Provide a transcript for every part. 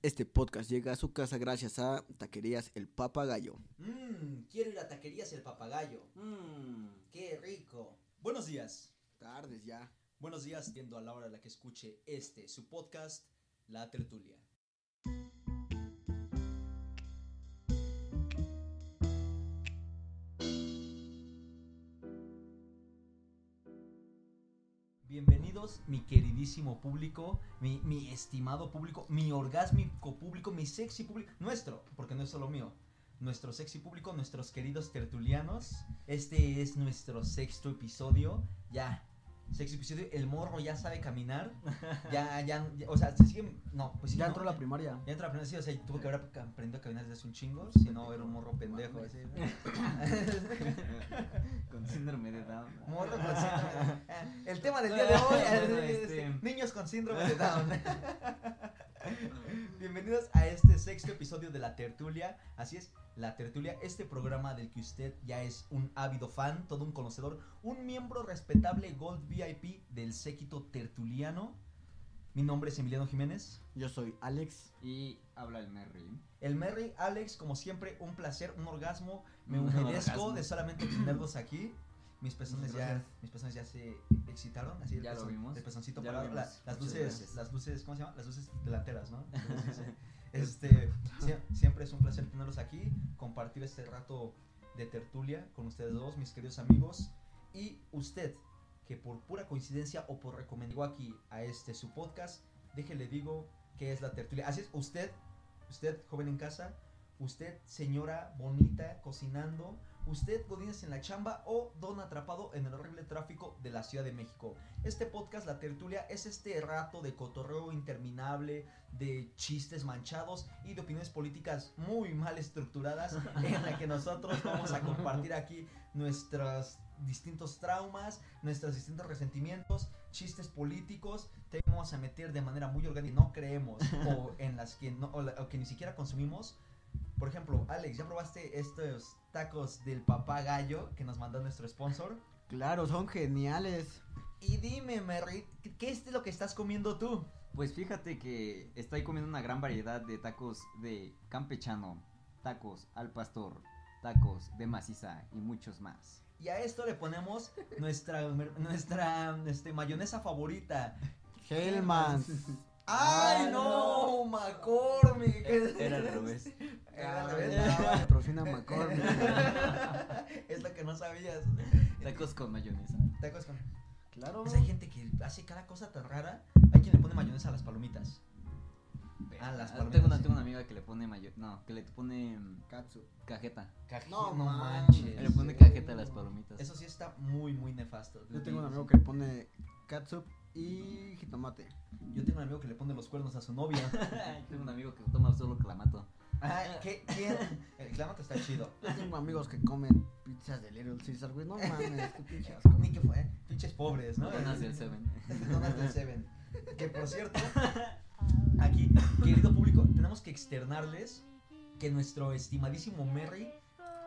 Este podcast llega a su casa gracias a Taquerías El Papagayo. Mmm, quiero ir a taquerías el papagayo. Mmm, qué rico. Buenos días. Tardes ya. Buenos días, viendo a la hora a la que escuche este, su podcast, La Tertulia. Mi queridísimo público, mi, mi estimado público, mi orgásmico público, mi sexy público, nuestro, porque no es solo mío, nuestro sexy público, nuestros queridos tertulianos. Este es nuestro sexto episodio. Ya, sexto episodio. El morro ya sabe caminar. Ya, ya, ya, o sea, se sigue. No, pues sí. Ya ¿no? entró la primaria. Ya entró la primera, sí, o sea, tuvo que haber ap- aprendido a caminar desde hace un chingo, si no era un morro pendejo. Así. Con síndrome de Down. Morro con síndrome. de- El tema del día de hoy es Este- niños con síndrome de Down. Bienvenidos a este sexto episodio de La Tertulia. Así es, La Tertulia, este programa del que usted ya es un ávido fan, todo un conocedor, un miembro respetable Gold VIP del séquito tertuliano. Mi nombre es Emiliano Jiménez. Yo soy Alex. Y habla el Merry. El Merry, Alex, como siempre, un placer, un orgasmo. Me humedezco de solamente tenerlos aquí. Mis pezones ya, mis pezones ya se excitaron, así el Ya lo pezón- vimos. El pezoncito Ya lo parado, la- las luces, gracias. las luces, ¿cómo se llama? Las luces delanteras, ¿no? Este, sie- siempre es un placer tenerlos aquí, compartir este rato de tertulia con ustedes dos, mis queridos amigos, y usted, que por pura coincidencia o por recomendó aquí a este su podcast, déjele digo que es la tertulia. Así es, usted, usted joven en casa, usted señora bonita cocinando, usted godines en la chamba o don atrapado en el horrible tráfico de la Ciudad de México. Este podcast, La Tertulia, es este rato de cotorreo interminable, de chistes manchados y de opiniones políticas muy mal estructuradas en la que nosotros vamos a compartir aquí nuestros distintos traumas, nuestros distintos resentimientos, chistes políticos, te vamos a meter de manera muy orgánica, no creemos o en las que no o la- o que ni siquiera consumimos. Por ejemplo, Alex, ¿ya probaste estos tacos del papá gallo que nos mandó nuestro sponsor? Claro, son geniales. Y dime, Merry, ¿qué- ¿qué es lo que estás comiendo tú? Pues fíjate que estoy comiendo una gran variedad de tacos de campechano, tacos al pastor, tacos de maciza y muchos más. Y a esto le ponemos nuestra, nuestra este, mayonesa favorita. Hellmans. ¡Ay, Ah, no! ¡McCormick! Era al revés. Era al Ah, revés. Patrocina McCormick. es lo que no sabías. Tacos con mayonesa. Tacos con... Claro. Pues hay gente que hace cada cosa tan rara. Hay quien le pone mayonesa a las palomitas. Ah, las tengo, palomitas, una, sí. tengo una amiga que le pone mayo... No, que le pone Katsu. cajeta. No no manches. Le pone cajeta a las palomitas. Eso sí está muy, muy nefasto. Yo tengo un amigo que le pone katsup y jitomate. Yo tengo un amigo que le pone los cuernos a su novia. tengo un amigo que toma solo clamato. Ah, ¿qué? ¿Quién? El clamato está chido. Yo tengo amigos que comen pizzas de Little Caesar, güey. No mames, qué pinche asco. Ni que fue. Pinches pobres, ¿no? Donas del Seven. Donas del Seven. Que por cierto, aquí, querido público, tenemos que externarles que nuestro estimadísimo Merry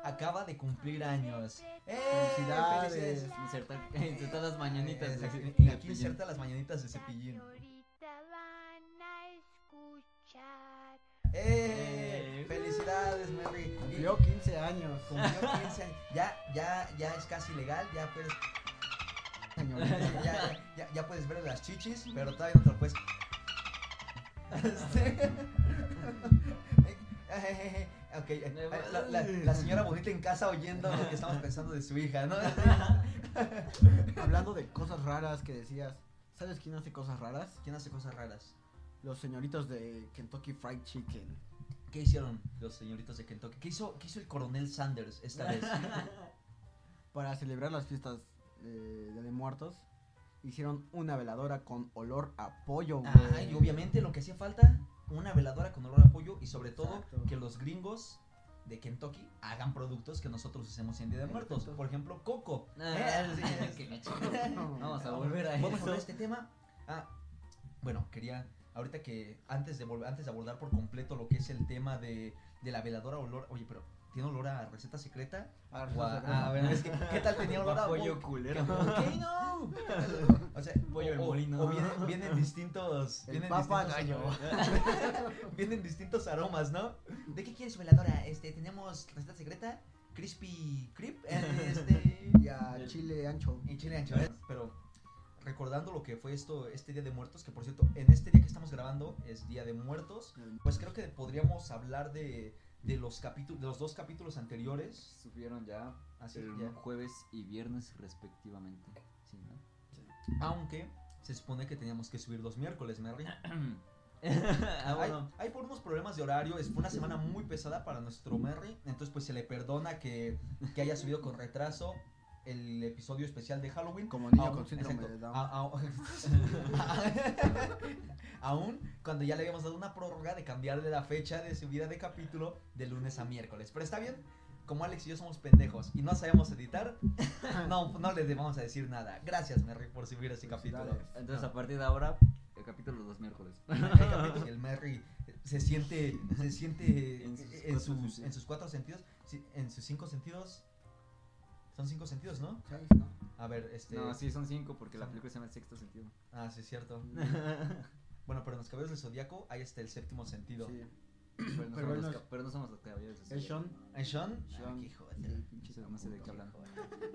acaba de cumplir años. ¡Eh! Felicidades. ¡Felicidades! Inserta, inserta las mañanitas. Eh, de- de aquí inserta las mañanitas de cepillín. Ahorita van a escuchar. ¡Eh! Eh. ¡Felicidades, Merry! Cumplió 15 años. Cumplió 15 años. Ya, ya, ya es casi legal, ya puedes, ya, ya, ya, ya puedes ver las chichis, pero todavía no te lo puedes. Este- ok, eh, la, la- la señora bonita en casa oyendo lo que estamos pensando de su hija, ¿no? Hablando de cosas raras que decías. ¿Sabes quién hace cosas raras? ¿Quién hace cosas raras? Los señoritos de Kentucky Fried Chicken. ¿Qué hicieron los señoritos de Kentucky? ¿Qué hizo, qué hizo el coronel Sanders esta vez? Para celebrar las fiestas eh, de, de muertos, hicieron una veladora con olor a pollo, güey. Ay, y obviamente lo que hacía falta, una veladora con olor a pollo y sobre todo Exacto. que los gringos de Kentucky hagan productos que nosotros usemos en Día de Muertos. Por ejemplo, coco. Ah, Eh. Vamos a volver a Vamos a este tema. Ah, bueno, quería, ahorita que antes de volver, antes de abordar por completo lo que es el tema de, de la veladora olor, oye, pero tiene olor a receta secreta. A O a- receta a ver, es que, ¿qué tal tenía olor a pollo culero. Ok, no. O sea, Pollo o, molino. o vienen, vienen distintos. El vienen papa distintos- gallo. vienen distintos aromas, ¿no? ¿De qué quieres, veladora? Este, tenemos receta secreta, crispy creep, eh, este, Y a chile ancho. y chile ancho. ¿eh? Pero recordando lo que fue esto, este Día de Muertos, que por cierto, en este día que estamos grabando es Día de Muertos, pues creo que podríamos hablar de, de los capítulos, de los dos capítulos anteriores. Subieron ya Así el ya. jueves y viernes respectivamente. Sí, ¿no? Aunque se supone que teníamos que subir los miércoles, Merry. ah, hay, bueno. hay por unos problemas de horario, es, fue una semana muy pesada para nuestro Merry, entonces pues se le perdona que, que haya subido con retraso el episodio especial de Halloween. Como niño Aún- con síndrome exacto, de Down. a- a- Aún cuando ya le habíamos dado una prórroga de cambiarle la fecha de subida de capítulo de lunes a miércoles. Pero está bien, como Alex y yo somos pendejos y no sabemos editar, no, no le vamos a decir nada. Gracias, Merry, por subir ese capítulo. Entonces, a partir de ahora, el capítulo los miércoles. El el Merry se siente, se siente En en sus sus, cuatro en sus, sentidos. cuatro sentidos, en sus cinco sentidos. Son cinco sentidos, ¿no? Seis, ¿no? A ver, este. No, sí, son cinco porque la película se llama El Sexto Sentido. Ah, sí, es cierto. Bueno, pero en los caballeros del zodiaco hay hasta el séptimo sentido. Sí. Pero no, Pero somos, los, ca- pero no somos los caballeros. del Es. Sean. ¿Es Sean? Ah, de- Sí, pinche No sé de qué hablan.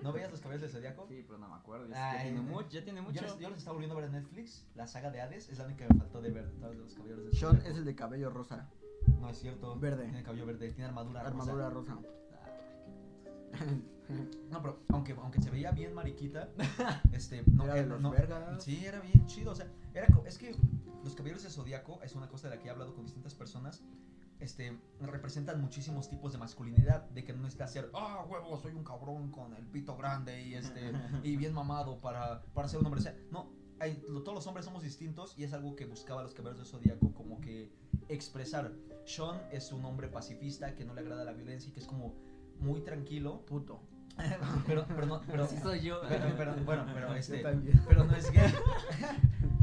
¿No veías los caballeros del zodiaco? Sí, pero no me acuerdo. Ya, Ay, tiene eh, mucho. Ya tiene Yo mucho. yo les estaba volviendo a ver en Netflix. La saga de Hades es la única que me faltó de ver. de los caballeros del Sean es el de cabello rosa. No es cierto. Verde. Tiene cabello verde. Tiene armadura. rosa. Armadura rosa. No, pero aunque, aunque se veía bien mariquita, este, no, Era de los no- vergas. Sí, era bien chido, o sea, era, es que los caballeros de Zodíaco es una cosa de la que he hablado con distintas personas, este, representan muchísimos tipos de masculinidad, de que no necesita ser, ah, huevo, soy un cabrón con el pito grande y este, y bien mamado para, para ser un hombre, o sea, no, hay- todos los hombres somos distintos y es algo que buscaba los caballeros de Zodíaco como que expresar. Sean es un hombre pacifista que no le agrada la violencia y que es como muy tranquilo, Puto. pero, pero no, pero, Así soy yo. pero- pero- bueno, pero este, Yo también. pero no es gay.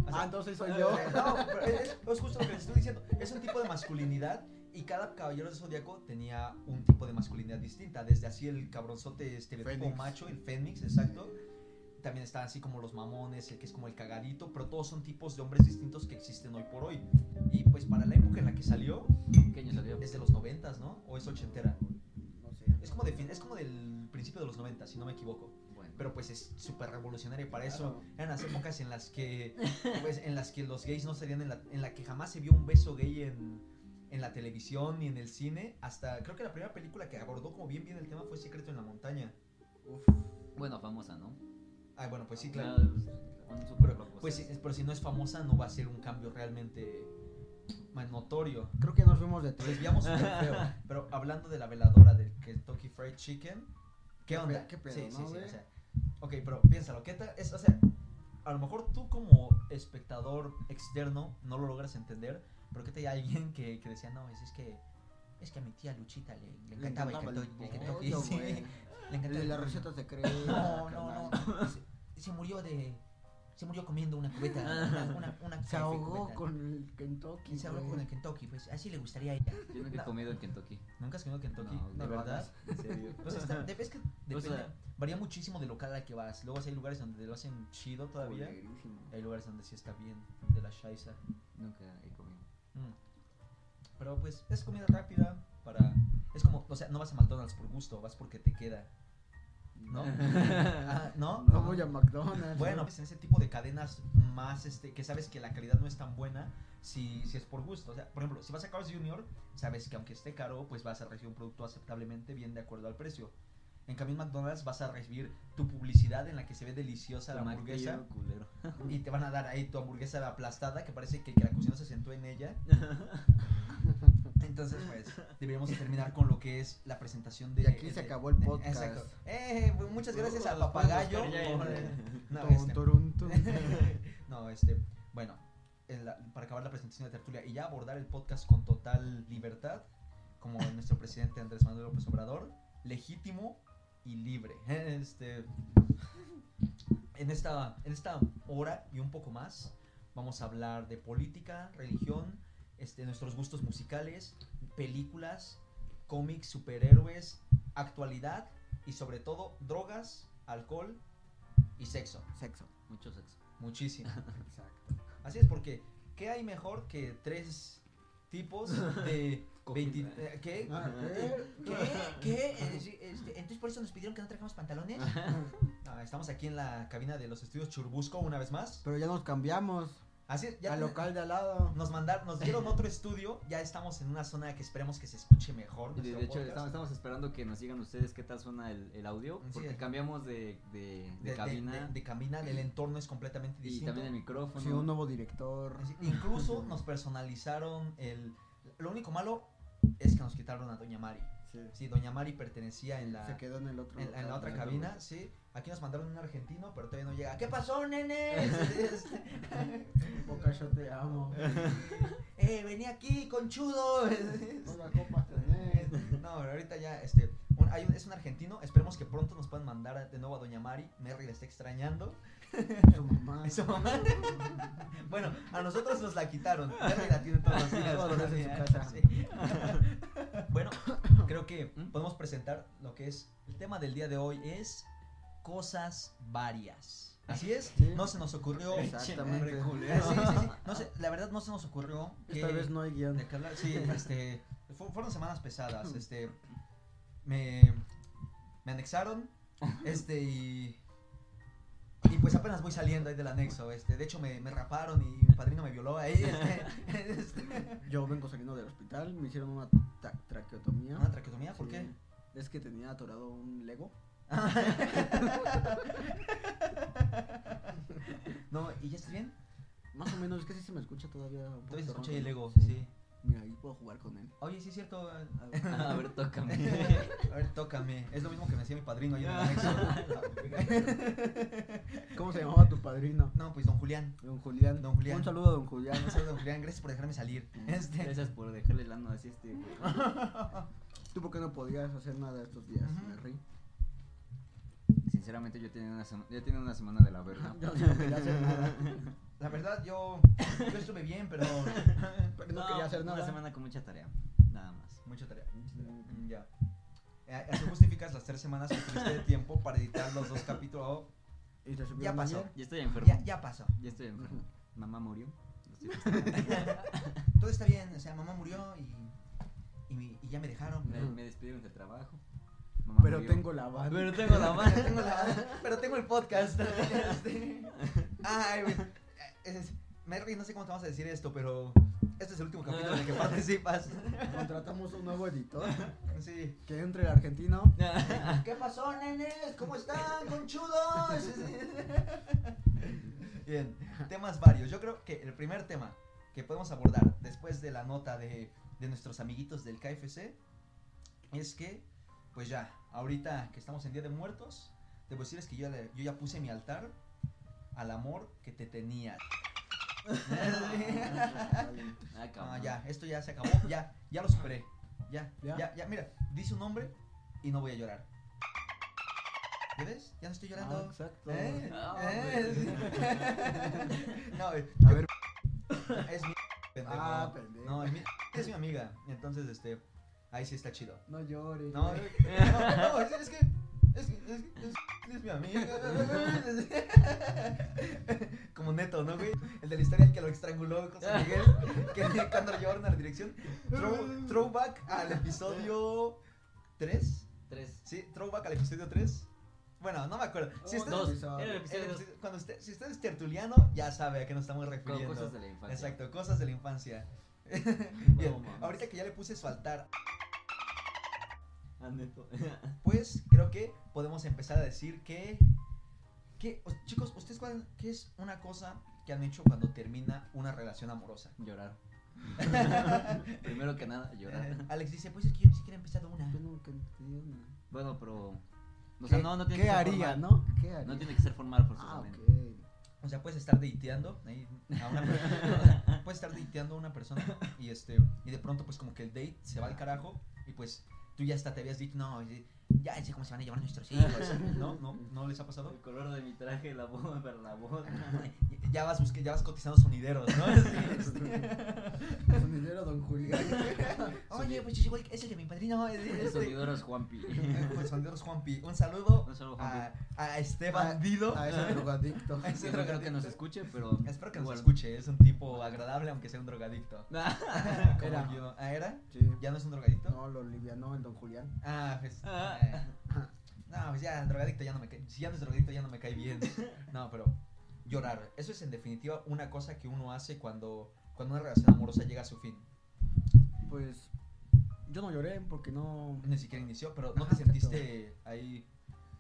O sea, Ah, entonces soy yo. No, pero es, es justo lo que les estoy diciendo. Es un tipo de masculinidad y cada caballero de zodiaco tenía un tipo de masculinidad distinta. Desde así el cabronzote estereotipo Fénix. macho, el fénix, exacto. También está así como los mamones, el que es como el cagadito, pero todos son tipos de hombres distintos que existen hoy por hoy. Y pues para la época en la que salió, ¿Qué año salió? es de los noventas, ¿no? O es ochentera. Es como, de fin- es como del principio de los noventas, si no me equivoco. Bueno. Pero pues es súper revolucionario para eso eran las épocas en las que pues, en las que los gays no salían en la, en la que jamás se vio un beso gay en, en la televisión ni en el cine hasta creo que la primera película que abordó como bien bien el tema fue Secreto en la montaña Uf. Bueno, famosa, ¿no? ah bueno pues sí claro pero, pues pero si no es famosa no va a ser un cambio realmente más notorio Creo que nos fuimos de tres. desviamos feo pero hablando de la veladora del Kentucky Fried Chicken ¿qué Qué onda? pe- qué pedo, sí, sí, ¿no, sí, güey? o sea, ok pero piénsalo ¿qué tal? Es, o sea a lo mejor tú como espectador externo no lo logras entender, pero que te hay alguien que, que decía, no, es, es que es que a mi tía Luchita le, le Le encantaba, encantaba el Kentucky. sí, le encantaba de. No, no, no. Se, se murió de. Se murió comiendo una cubeta. Una, una, una Se ahogó cubeta. con el Kentucky. Se ahogó con el Kentucky, pues así le gustaría a ella. Yo nunca he comido en Kentucky. ¿Nunca has comido Kentucky? No, ¿De verdad? En serio. Pues está, de- es que depende, sea- varía muchísimo del local al que vas. Luego hay lugares donde lo hacen chido todavía. Hay lugares donde sí está bien de la shaisa. Nunca he comido. Mm. Pero pues es comida rápida para... Es como, o sea, no vas a McDonald's por gusto, vas porque te queda. ¿No? Ah, ¿No? No voy a McDonald's. Bueno, ¿no? pues en ese tipo de cadenas más, este, que sabes que la calidad no es tan buena si, si es por gusto. O sea, por ejemplo, si vas a Carl's Jr., sabes que aunque esté caro, pues vas a recibir un producto aceptablemente bien de acuerdo al precio. En cambio en McDonald's vas a recibir tu publicidad en la que se ve deliciosa la hamburguesa culero. y te van a dar ahí tu hamburguesa aplastada que parece que, que la cocina se sentó en ella. Entonces, pues, deberíamos terminar con lo que es la presentación de... Y aquí se de- acabó el de- podcast. exacto. Eh, pues, muchas gracias a Los Papagayo. por- no, este, no, este, bueno, en la- para acabar la presentación de tertulia y ya abordar el podcast con total libertad, como nuestro presidente Andrés Manuel López Obrador, legítimo y libre. Este, en esta, en esta hora y un poco más, vamos a hablar de política, religión, este, nuestros gustos musicales, películas, cómics, superhéroes, actualidad y sobre todo drogas, alcohol y sexo. Sexo. Mucho sexo. Muchísimo. Exacto. Así es porque, ¿qué hay mejor que tres tipos de... Cogida. 20 eh, ¿Qué? Ah, ¿Qué? ¿Qué? Sí, este, entonces por eso nos pidieron que no trajamos pantalones. Ah, estamos aquí en la cabina de los estudios Churbusco una vez más. Pero ya nos cambiamos Así es, ya al local de al lado. nos mandaron, nos dieron otro estudio, ya estamos en una zona que esperemos que se escuche mejor. Y de, de hecho, estamos, estamos esperando que nos digan ustedes qué tal suena el, el audio. Sí. Porque cambiamos de, de, de cabina. de- de cabina, el entorno es completamente y distinto. también el micrófono. Sí, un nuevo director. Así- Incluso nos personalizaron el... Lo único malo es que nos quitaron a Doña Mari. Sí. Sí, Doña Mari pertenecía en la, Se quedó en el otro. en, en la otra cabina, sí. Aquí nos mandaron un argentino, pero todavía no llega. ¿Qué pasó, nenes? Boca, yo te amo. eh, vení aquí, conchudo. Hola, copas tenés. No, pero ahorita ya, este, un- hay un- es un argentino. Esperemos que pronto nos puedan mandar de nuevo a Doña Mari. Merry la está extrañando. Su mamá. Eso, mamá. bueno, a nosotros nos la quitaron. Merry la tiene todos los días. Todos los días en su casa. Sí. bueno, creo que ¿Mm? podemos presentar lo que es el tema del día de hoy es cosas varias. Así es, Sí. no se nos ocurrió. Exactamente. Sí, sí, sí. No sé, la verdad no se nos ocurrió. Esta vez no hay guion. de qué hablar. Sí, este, fu- fueron semanas pesadas, este, me, me anexaron, este, y pues apenas voy saliendo ahí del anexo, este, de hecho me, me raparon y mi padrino me violó ahí, este, este, Yo vengo saliendo del hospital, me hicieron una tra- traqueotomía. ¿una traqueotomía? ¿Por Sí. qué? Es que tenía atorado un Lego. no, ¿y ya estás bien? Más o menos, es que sí se me escucha todavía. Un Todavía se escucha el ego, Sí. sí. Puedo jugar con él. Oye, sí es cierto, A ver. A ver, tócame. a ver, tócame, es lo mismo que me decía mi padrino ahí en el anexo. ¿Cómo se llamaba tu padrino? no, pues don Julián. Don Julián. Don Julián. Un saludo a don Julián. Un saludo, don Julián, gracias por dejarme salir. Este, Gracias por dejarle el ano así a este. ¿Tú por qué no podías hacer nada estos días, Ujú. Merry? Sinceramente, yo tenía una, sema- ya tenía una semana de la verga. Yo no quería hacer nada. La verdad, yo, yo estuve bien, pero. Pero no, quería hacer nada. Una semana con mucha tarea. Nada más. Mucha tarea. Mm, Ya. Eh, Así justificas las tres semanas que tuviste de tiempo para editar los dos capítulos. Y te Ya pasó. ayer. Ya estoy enfermo. Ya, ya pasó. Ya estoy enfermo. Mamá murió. Todo está bien. O sea, mamá murió y, y, y ya me dejaron. Me despidieron del trabajo. Mamá Pero murió. tengo la banda. Pero tengo la mano. tengo la- pero tengo el podcast. Este, Ay, güey. Es- Merry, no sé cómo te vamos a decir esto, pero este es el último capítulo en el que participas. Contratamos un nuevo editor. Sí. Que entre el argentino. ¿Qué pasó, nenes? ¿Cómo están, conchudos? Bien, temas varios. Yo creo que el primer tema que podemos abordar después de la nota de, de nuestros amiguitos del KFC es que, pues ya, ahorita que estamos en Día de Muertos, debo decirles que yo, le- yo ya puse mi altar al amor que te tenía. Ah, cabrón. ya, esto ya se acabó, ya, ya lo superé. Ya, ¿Ya? ya, ya, mira, di su nombre y no voy a llorar. ¿Ya ves? Ya no estoy llorando. Ah, exacto. ¿Eh? Ah, ¿Eh? no, A ver. es mi pendejo. Ah, pendejo. No, es mi, es mi amiga. Entonces, este, ahí sí está chido. No llores. No, no, no, es, es que es, que- es, que- es, es mi amiga. Como neto, ¿no, güey? El de la historia el que lo estranguló José Miguel, que cuando lo llevaron a la dirección. Throw- throwback al episodio 3. Tres. Sí, throwback al episodio 3. Bueno, no me acuerdo. Si Oh, usted, Dos. el episodio episodio- cuando usted, si usted es tertuliano, ya sabe a qué nos estamos Con refiriendo. cosas de la infancia. Exacto, cosas de la infancia. No Bien, ahorita que ya le puse su altar. pues creo que podemos empezar a decir que, que chicos, ¿ustedes cuál, qué es una cosa que han hecho cuando termina una relación amorosa? Llorar. Primero que nada, llorar. Eh, Alex dice, pues es que yo ni siquiera he empezado una. Yo nunca entendí una. Bueno, pero. O sea, ¿Qué- no, no tiene ¿Qué que ser haría, formal. no? ¿Qué haría? No tiene que ser formal Ah, forzosamente. ok. O sea, puedes estar dateando ahí a una persona, puedes estar dateando a una persona y este y de pronto pues como que el date se va al carajo y pues tú ya hasta te habías dicho, no, ya sé cómo se van a llevar nuestros hijos, ¿no? ¿No? ¿No les ha pasado? El color de mi traje, la voz, para la voz. Ya vas busque, ya vas cotizando sonideros, ¿no? Sonidero Don Julián. Oye, pues igual es el de mi padrino. es- es- El sonidero es Juanpi. Pues sonderos Juanpi. Un saludo Un saludo, a, Juanpi. a este bandido. A ese drogadicto. A ese Yo no creo que nos escuche, pero. Espero que nos escuche. Es un tipo agradable, aunque sea un drogadicto. Como Era. yo. ¿Ah, era? Sí. ¿Ya no es un drogadicto? No, lo livianó el don Julián. Ah, pues. Ah. eh, No, pues ya, el drogadicto ya no me cae. Si ya no es drogadicto, ya no me cae bien. No, pero. Llorar. Eso es en definitiva una cosa que uno hace cuando, cuando una relación amorosa llega a su fin. Pues yo no lloré porque no. Ni siquiera inició, pero no te sentiste ahí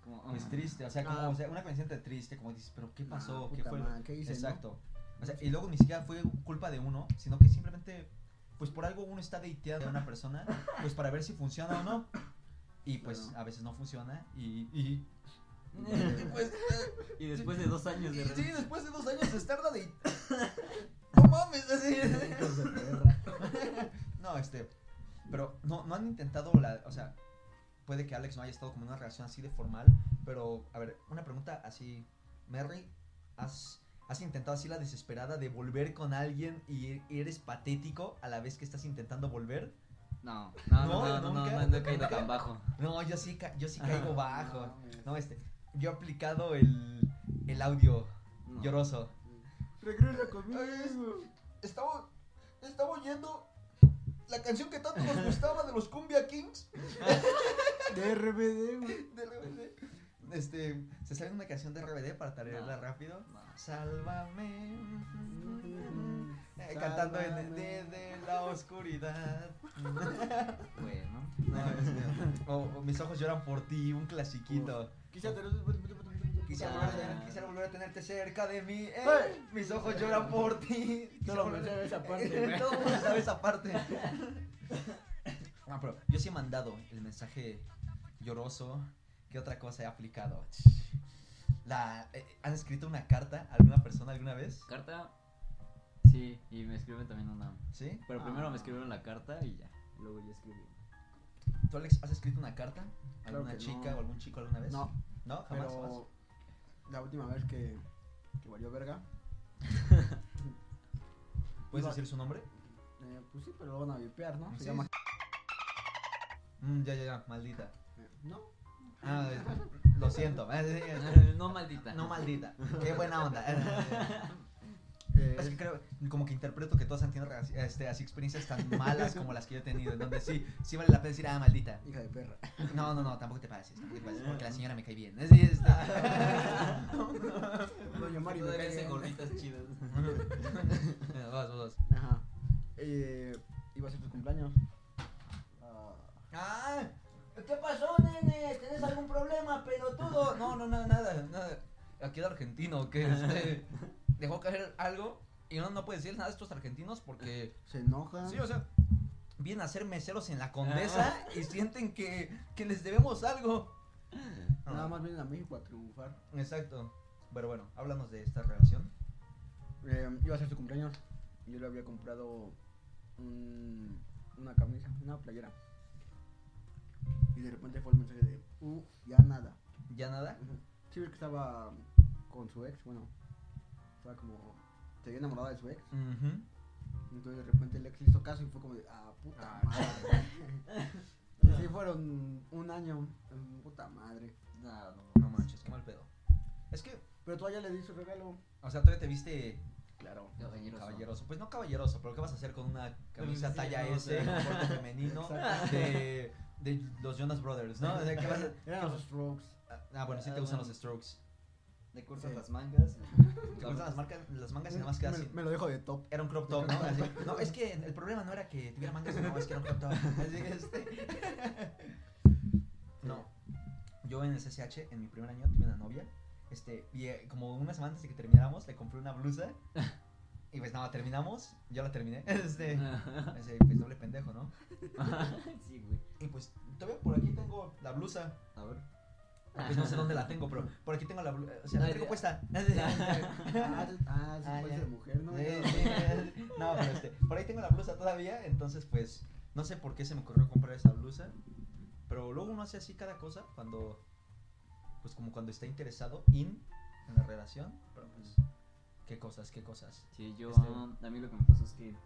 Como, pues triste. O sea, como, Ah. o sea, una canción te triste, como dices, pero ¿qué pasó? Ah, ¿Qué puta fue? madre, ¿qué hice, no? Exacto. O sea, y luego ni siquiera fue culpa de uno, sino que simplemente, pues por algo uno está dateando a una persona, pues para ver si funciona o no. Y pues Claro. a veces no funciona y, y, pues, Y después de dos años y- de sí, relación. después de dos años de estar de No mames, así. No, este, pero no, no han intentado la, o sea, puede que Alex no haya estado como en una relación así de formal, pero, a ver, una pregunta así, Mary, ¿has, has intentado así la desesperada de volver con alguien y eres patético a la vez que estás intentando volver? No, no, no, No, no, no, no, nunca, no, no he caído nunca. tan bajo. No, yo sí, ca- yo sí caigo bajo. No, mames. No, este, yo he aplicado el, el audio No. lloroso. Regresa conmigo. Estaba, estaba oyendo la canción que tanto nos gustaba de los Cumbia Kings. De RBD, güey. de RBD. Este, se sale una canción de RBD para tararearla No. rápido. No. Sálvame. Eh, cantando en desde la oscuridad. Bueno. No, o, o mis ojos lloran por ti, un clasiquito. Quisiera. Quisiera Ah. volver, a tener- quisiera volver a tenerte cerca de mí. eh. Mis ojos lloran por ti. Solo me sé esa parte. Todo el mundo sabe esa parte. Pero yo sí he mandado el mensaje lloroso. ¿Qué otra cosa he aplicado? La, eh, ¿Han escrito una carta a alguna persona alguna vez? Carta. Sí, y me escriben también una. ¿Sí? Pero Ah. primero me escribieron la carta y ya. Luego yo escribí. ¿Tú, Alex, has escrito una carta? ¿A Claro alguna chica no. o algún chico alguna vez? No, ¿No? Jamás. pero la última vez que, que valió verga. ¿Puedes iba- decir su nombre? eh, pues sí, pero lo van a vipear, ¿no? Se llama. Mm, ya, ya, ya, maldita. eh, No. Ah, eh, lo siento. no maldita. No maldita. Qué buena onda. Eh, Es que creo, como que interpreto que todos han tenido este, así experiencias tan malas como las que yo he tenido, en donde sí, sí vale la pena decir, ah, maldita. hija de perra. No, no, no, tampoco te pases, tampoco te pases, porque la señora me cae bien. Así es. Doña Mari me cae bien. gorditas chidas. Vas, vas, vas. Ajá. Eh, iba a ser tu cumpleaños. Ah, Ah, ¿qué pasó, nene? ¿Tenés algún problema, pelotudo? No, no, no, nada, nada. Aquí el argentino que este, dejó caer algo y uno no puede decir nada de estos argentinos porque se enoja. Sí, o sea, vienen a ser meseros en la condesa y sienten que, que les debemos algo. Nada más vienen a México a triunfar. Exacto. Pero bueno, háblanos de esta relación. Eh, iba a ser su cumpleaños. Yo le había comprado un- una camisa, una playera. Y de repente fue el mensaje de, uh, ya nada. ¿Ya nada? Sí, ves que estaba con su ex, bueno, estaba como, se había enamorado de su ex. Entonces de repente el ex hizo caso y fue como de, ah, puta Ah, madre. Y sí, fueron un año, puta madre. No, no. No manches, qué mal pedo. Es que, Pero tú ya le di su regalo. o sea, todavía te viste Claro. Caballeroso. caballeroso. Pues no caballeroso, pero ¿qué vas a hacer con una camisa Sí, talla no, S, o sea. corte femenino, de, de los Jonas Brothers, ¿no? ¿De qué vas a- Eran los strokes. Ah, bueno, sí te Ah, gustan los strokes. Le cortas Sí. las mangas. ¿Te gustan las, marcas, las mangas y nada más queda me, así? me lo dejo de top. Era un crop top, ¿no? Así, no, es que el problema no era que tuviera mangas, no, es que era un crop top. Así que este. No. Yo en el CCH, en mi primer año, tuve una novia. Este, y eh, como unas semanas antes de que termináramos, le compré una blusa. Y pues nada, terminamos. Yo la terminé. Este, ese, pues doble pendejo, ¿no? sí, güey. Y pues todavía por aquí tengo la blusa. A ver. Pues no sé dónde la tengo, pero por aquí tengo la blusa. O sea, la tengo puesta. Ah, ah, sí, Ah, puede ya. ser mujer, ¿no? Sí, sí. No, pero este, por ahí tengo la blusa todavía, entonces pues no sé por qué se me ocurrió comprar esa blusa, pero luego uno hace así cada cosa cuando, pues como cuando está interesado in en la relación, pero pues, qué cosas, qué cosas. Sí, yo. Este- A mí lo que me pasó es que.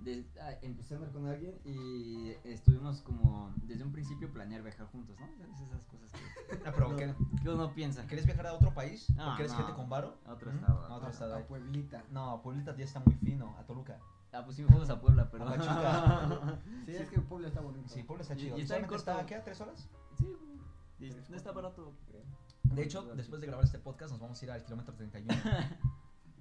De- ah, empecé a andar con alguien y estuvimos como desde un principio planear viajar juntos, ¿no? Es esas cosas que, Ah, pero No. ¿qué- que uno piensa. ¿Quieres viajar a otro país? Ah, ¿Porque eres no. gente con varo? A otro ¿Mm? estado. A otro estado. A Pueblita. No, a Pueblita ya está muy fino, a Toluca. Ah, pues sí fuimos a Puebla, pero... A Pachuca. Sí, es que Puebla está bonito. Sí, Puebla está chido. y está en ¿Solamente está corto. ¿qué? ¿A tres horas? Sí. Y no está barato, creo. De hecho, después de grabar este podcast nos vamos a ir al kilómetro 31.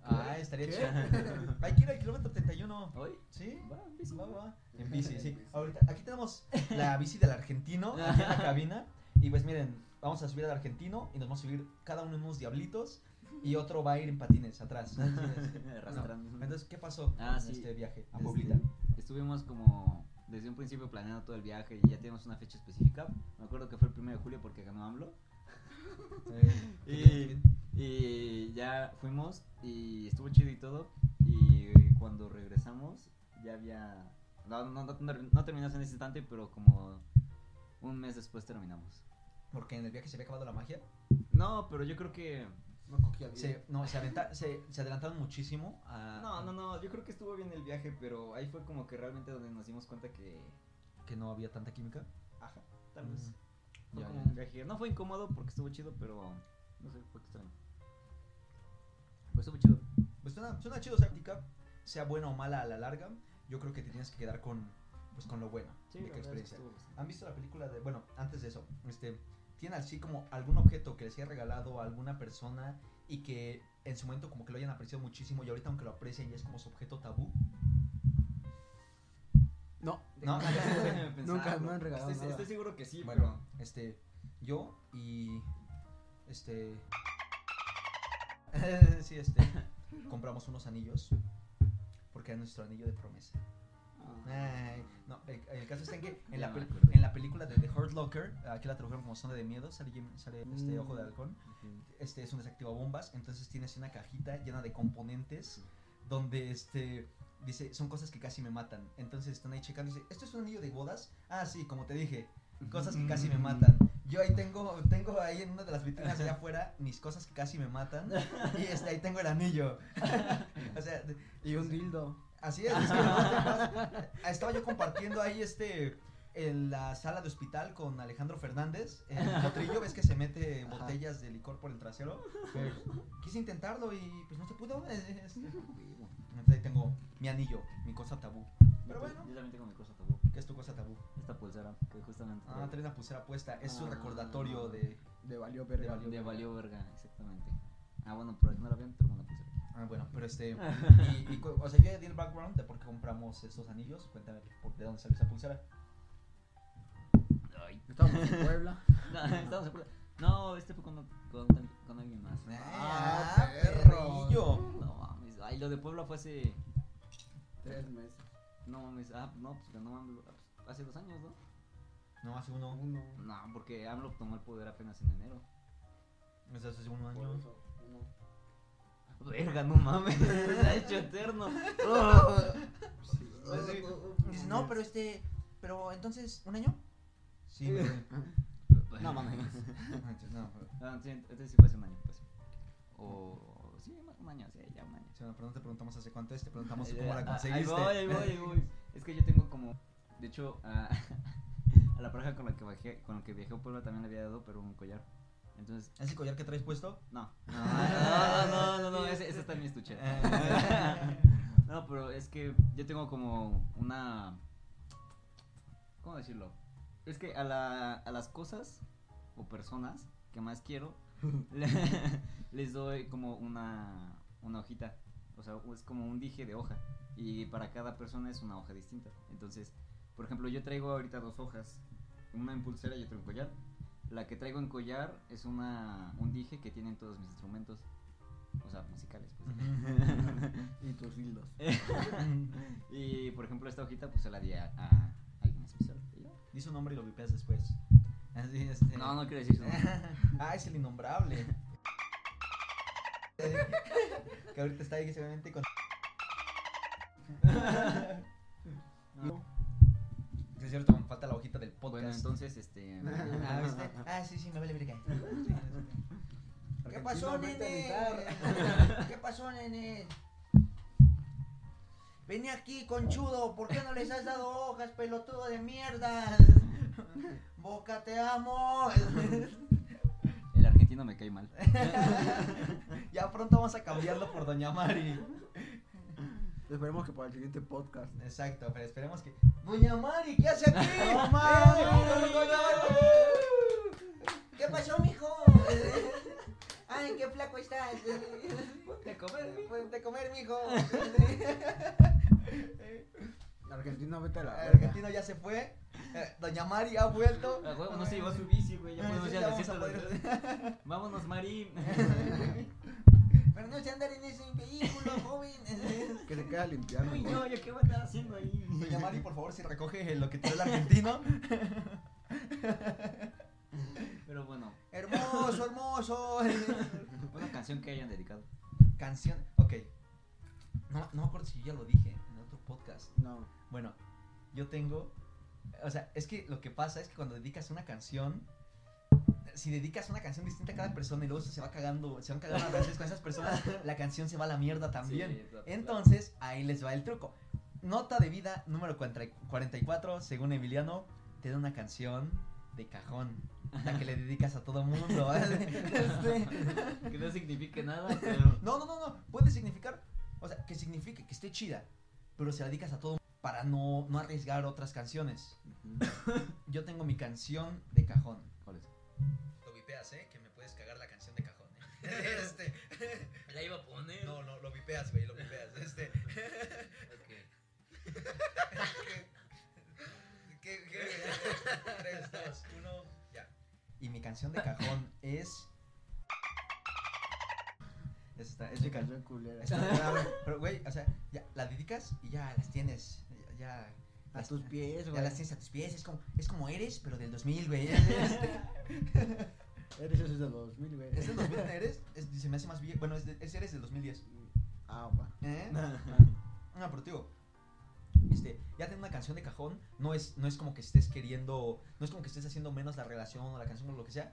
ah, estaría chido. Hay que ir al kilómetro 31. ¿Hoy? ¿Sí? Va, en bici. Va, va. En bici, sí. Ahorita, aquí tenemos la bici del argentino, aquí en la cabina. Y pues miren, vamos a subir al argentino y nos vamos a subir cada uno en unos diablitos. Y otro va a ir en patines atrás. Arrastrando. No. Entonces, ¿qué pasó Ah, en sí. este viaje a Este, Pueblita? Estuvimos como desde un principio planeando todo el viaje y ya tenemos una fecha específica. Me acuerdo que fue el 1 de julio porque ganó AMLO. Qué Y. y ya fuimos y estuvo chido y todo. Y cuando regresamos ya había... No, no, no, no terminamos en ese instante, pero como un mes después terminamos. Porque en el viaje se había acabado la magia. No, pero yo creo que... No cogía bien. Se, no, se, aventa- se, se adelantaron muchísimo a, No, no, no, yo creo que estuvo bien el viaje, pero ahí fue como que realmente donde nos dimos cuenta que... que no había tanta química. Ajá, tal vez. Mm, Fue ya, como ya. un viaje. No fue incómodo porque estuvo chido, pero no sé, fue extraño. Pues estuvo chido. Pues suena, suena chido, o sea, práctica, sea buena o mala a la larga, yo creo que te tienes que quedar con, pues, con lo bueno Sí, de la qué verdad es que experiencia. ¿Han visto la película de, bueno, antes de eso, este, tienen así como algún objeto que les haya regalado a alguna persona y que en su momento como que lo hayan apreciado muchísimo y ahorita aunque lo aprecien ya es como su objeto tabú? No. No. Nunca me han regalado estoy, nada. estoy seguro que sí, Bueno, este, yo y, este, sí, este, compramos unos anillos porque era nuestro anillo de promesa. Ay, no, el, el caso está en que en la, pel- en la película de The Hurt Locker, aquí la tradujeron como Zona de Miedo, sale, este Mm. ojo de halcón, pero... este es un desactiva bombas, entonces tienes una cajita llena de componentes donde este dice, son cosas que casi me matan. Entonces están ahí checando y dice, ¿esto es un anillo de bodas? Ah, sí, como te dije, cosas que casi me matan. Yo ahí tengo, tengo ahí en una de las vitrinas allá afuera mis cosas que casi me matan y este, ahí tengo el anillo. o sea, Y un dildo. Así es, es que vas- estaba yo compartiendo ahí este en la sala de hospital con Alejandro Fernández, en el potrillo, ves que se mete Ajá. botellas de licor por el trasero. Pues, quise intentarlo y pues no se pudo. es- es- Entonces ahí tengo mi anillo, mi cosa tabú. Pero bueno, Yo también tengo mi cosa tabú. ¿Qué es tu cosa tabú? Esta pulsera que justamente... Ah, trae una pulsera puesta, es su Ah. recordatorio de... De valió verga. valió. De valió verga, exactamente. Ah, bueno, por aquí no la ven, pero una pulsera. Ah, bueno, pero este... Y, o sea, yo ya di el background de por qué compramos estos anillos. Cuéntame por, de dónde salió esa pulsera. Ay. Estábamos en Puebla. No, estamos en Puebla. No, este fue con, con, con alguien más. Ah, perro. perrillo. No mames. Ay, lo de Puebla fue hace. Tres meses. No mames. Ah, no, pues no mames. Hace dos años, ¿no? No, hace uno. Uno. No, porque AMLO tomó el poder apenas en enero. Desde hace un Por año. eso, uno. Verga, no mames. Se ha hecho eterno. Oh. Sí. No, pero este. Pero entonces, ¿un año? Sí. No mames. No, pero, Ah, sí, entonces sí fue hace un año, pues. O. Sí, un año, sí, ya un año. sí, pero no te preguntamos hace cuánto es, te preguntamos cómo la ah, conseguiste. Ahí voy, ahí voy, ahí voy. Es que yo tengo como. De hecho, a, a la pareja con la que bajé, con la que viajé a Puebla también le había dado, pero un collar. Entonces, ¿Ese collar que traes puesto? no. No, no, no, no, no, ese, ese está en mi estuche. Eh. No, pero es que yo tengo como una. ¿Cómo decirlo? Es que a, la, a las cosas o personas que más quiero, les doy como una, una hojita. O sea, es como un dije de hoja. Y para cada persona es una hoja distinta. Entonces, por ejemplo, yo traigo ahorita dos hojas. Una en pulsera y otra en collar. La que traigo en collar es una, un dije que tienen todos mis instrumentos. O sea, musicales. Pues. Y tus dildos. y por ejemplo, esta hojita pues se la di a, a alguien especial. Y ya. Di su nombre y lo vipeas después. Así, este. No, no quiero decir eso. ah, es el innombrable. que ahorita está ahí seguramente con. No. Es cierto, me falta la hojita del podcast. Bueno, entonces, este. Ah, ¿viste? Ah, sí, sí, me vale verga. ¿Qué pasó, nene? ¿Qué pasó, nene? Vení aquí, conchudo, ¿por qué no les has dado hojas, pelotudo de mierda? Boca, te amo. El argentino me cae mal. ya pronto vamos a cambiarlo por Doña Mari. Esperemos que para el siguiente podcast. Exacto, pero esperemos que. Doña Mari, ¿qué hace aquí? ¡No mames! ¡Eh, Doña Mari! ¿Qué pasó, mijo? Ay, qué flaco estás. Ponte a comer, mijo. Ponte a comer, mijo. Argentino, vete a la. El argentino ya se fue. Eh, Doña Mari ha vuelto. No se llevó su bici, güey. Ya podemos ya vamos a poder-. Vámonos, Marín. Pero no se andar en ese vehículo, joven. Que se queda limpiando. Uy, no, ¿yo qué voy a andar haciendo ahí? Doña Mari, por favor, si recoge lo que da el argentino. Pero bueno, Hermoso, hermoso. una canción que hayan dedicado. Canción. Ok. No, no me acuerdo si yo ya lo dije podcast. No. Bueno, yo tengo. O sea, es que lo que pasa es que cuando dedicas una canción. Si dedicas una canción distinta a cada persona y luego se va cagando, se van cagando a veces con esas personas, la canción se va a la mierda también. Sí, Entonces, ahí les va el truco. Nota de vida número 44, según Emiliano, te da una canción de cajón, la que le dedicas a todo mundo. ¿vale? Este, Que no signifique nada, pero. no, no, no, no, puede significar, o sea, que signifique que esté chida, pero se la dedicas a todo para no, no arriesgar otras canciones. Yo tengo mi canción de cajón. ¿Cuál es? Lo vipeas, ¿eh? Que me puedes cagar la canción de cajón, ¿eh? Este, La iba a poner. no, no, lo vipeas, güey, lo vipeas. Este, ¿Qué, qué? 3, 2, 1, ya. Y mi canción de cajón es. Esta, es mi canción. culera. Pero, güey, o sea, ya la dedicas y ya las tienes. Ya. ya A las- tus pies, Ya güey. las tienes a tus pies. Es como, es como eres, pero del 2000, güey. Eres ese de 2000, güey. ¿Es del 2000 eres? Es, se me hace más bien. Bueno, es, de- es eres del 2010. Ah, va. ¿Eh? No, pero te digo, este, ya tener una canción de cajón no es, no es como que estés queriendo, no es como que estés haciendo menos la relación o la canción o lo que sea,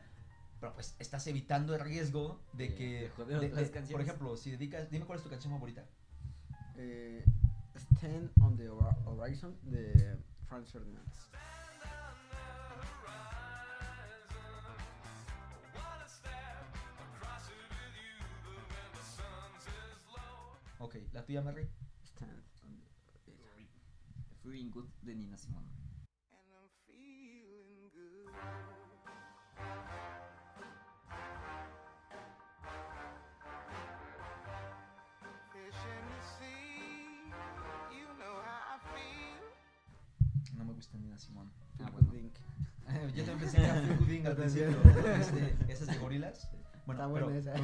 pero pues estás evitando el riesgo de que, de joder de- otras de- por ejemplo, si dedicas, dime cuál es tu canción favorita. Eh, Stand on the Hor- Horizon de Franz Ferdinand. Ok, la tuya, Mary. Stand on the Feeling Good de Nina Simone. Nina Simón. Ah, bueno. Yo también pensé que era Feel al principio. Este, esas de gorilas. Bueno, Está pero, esa.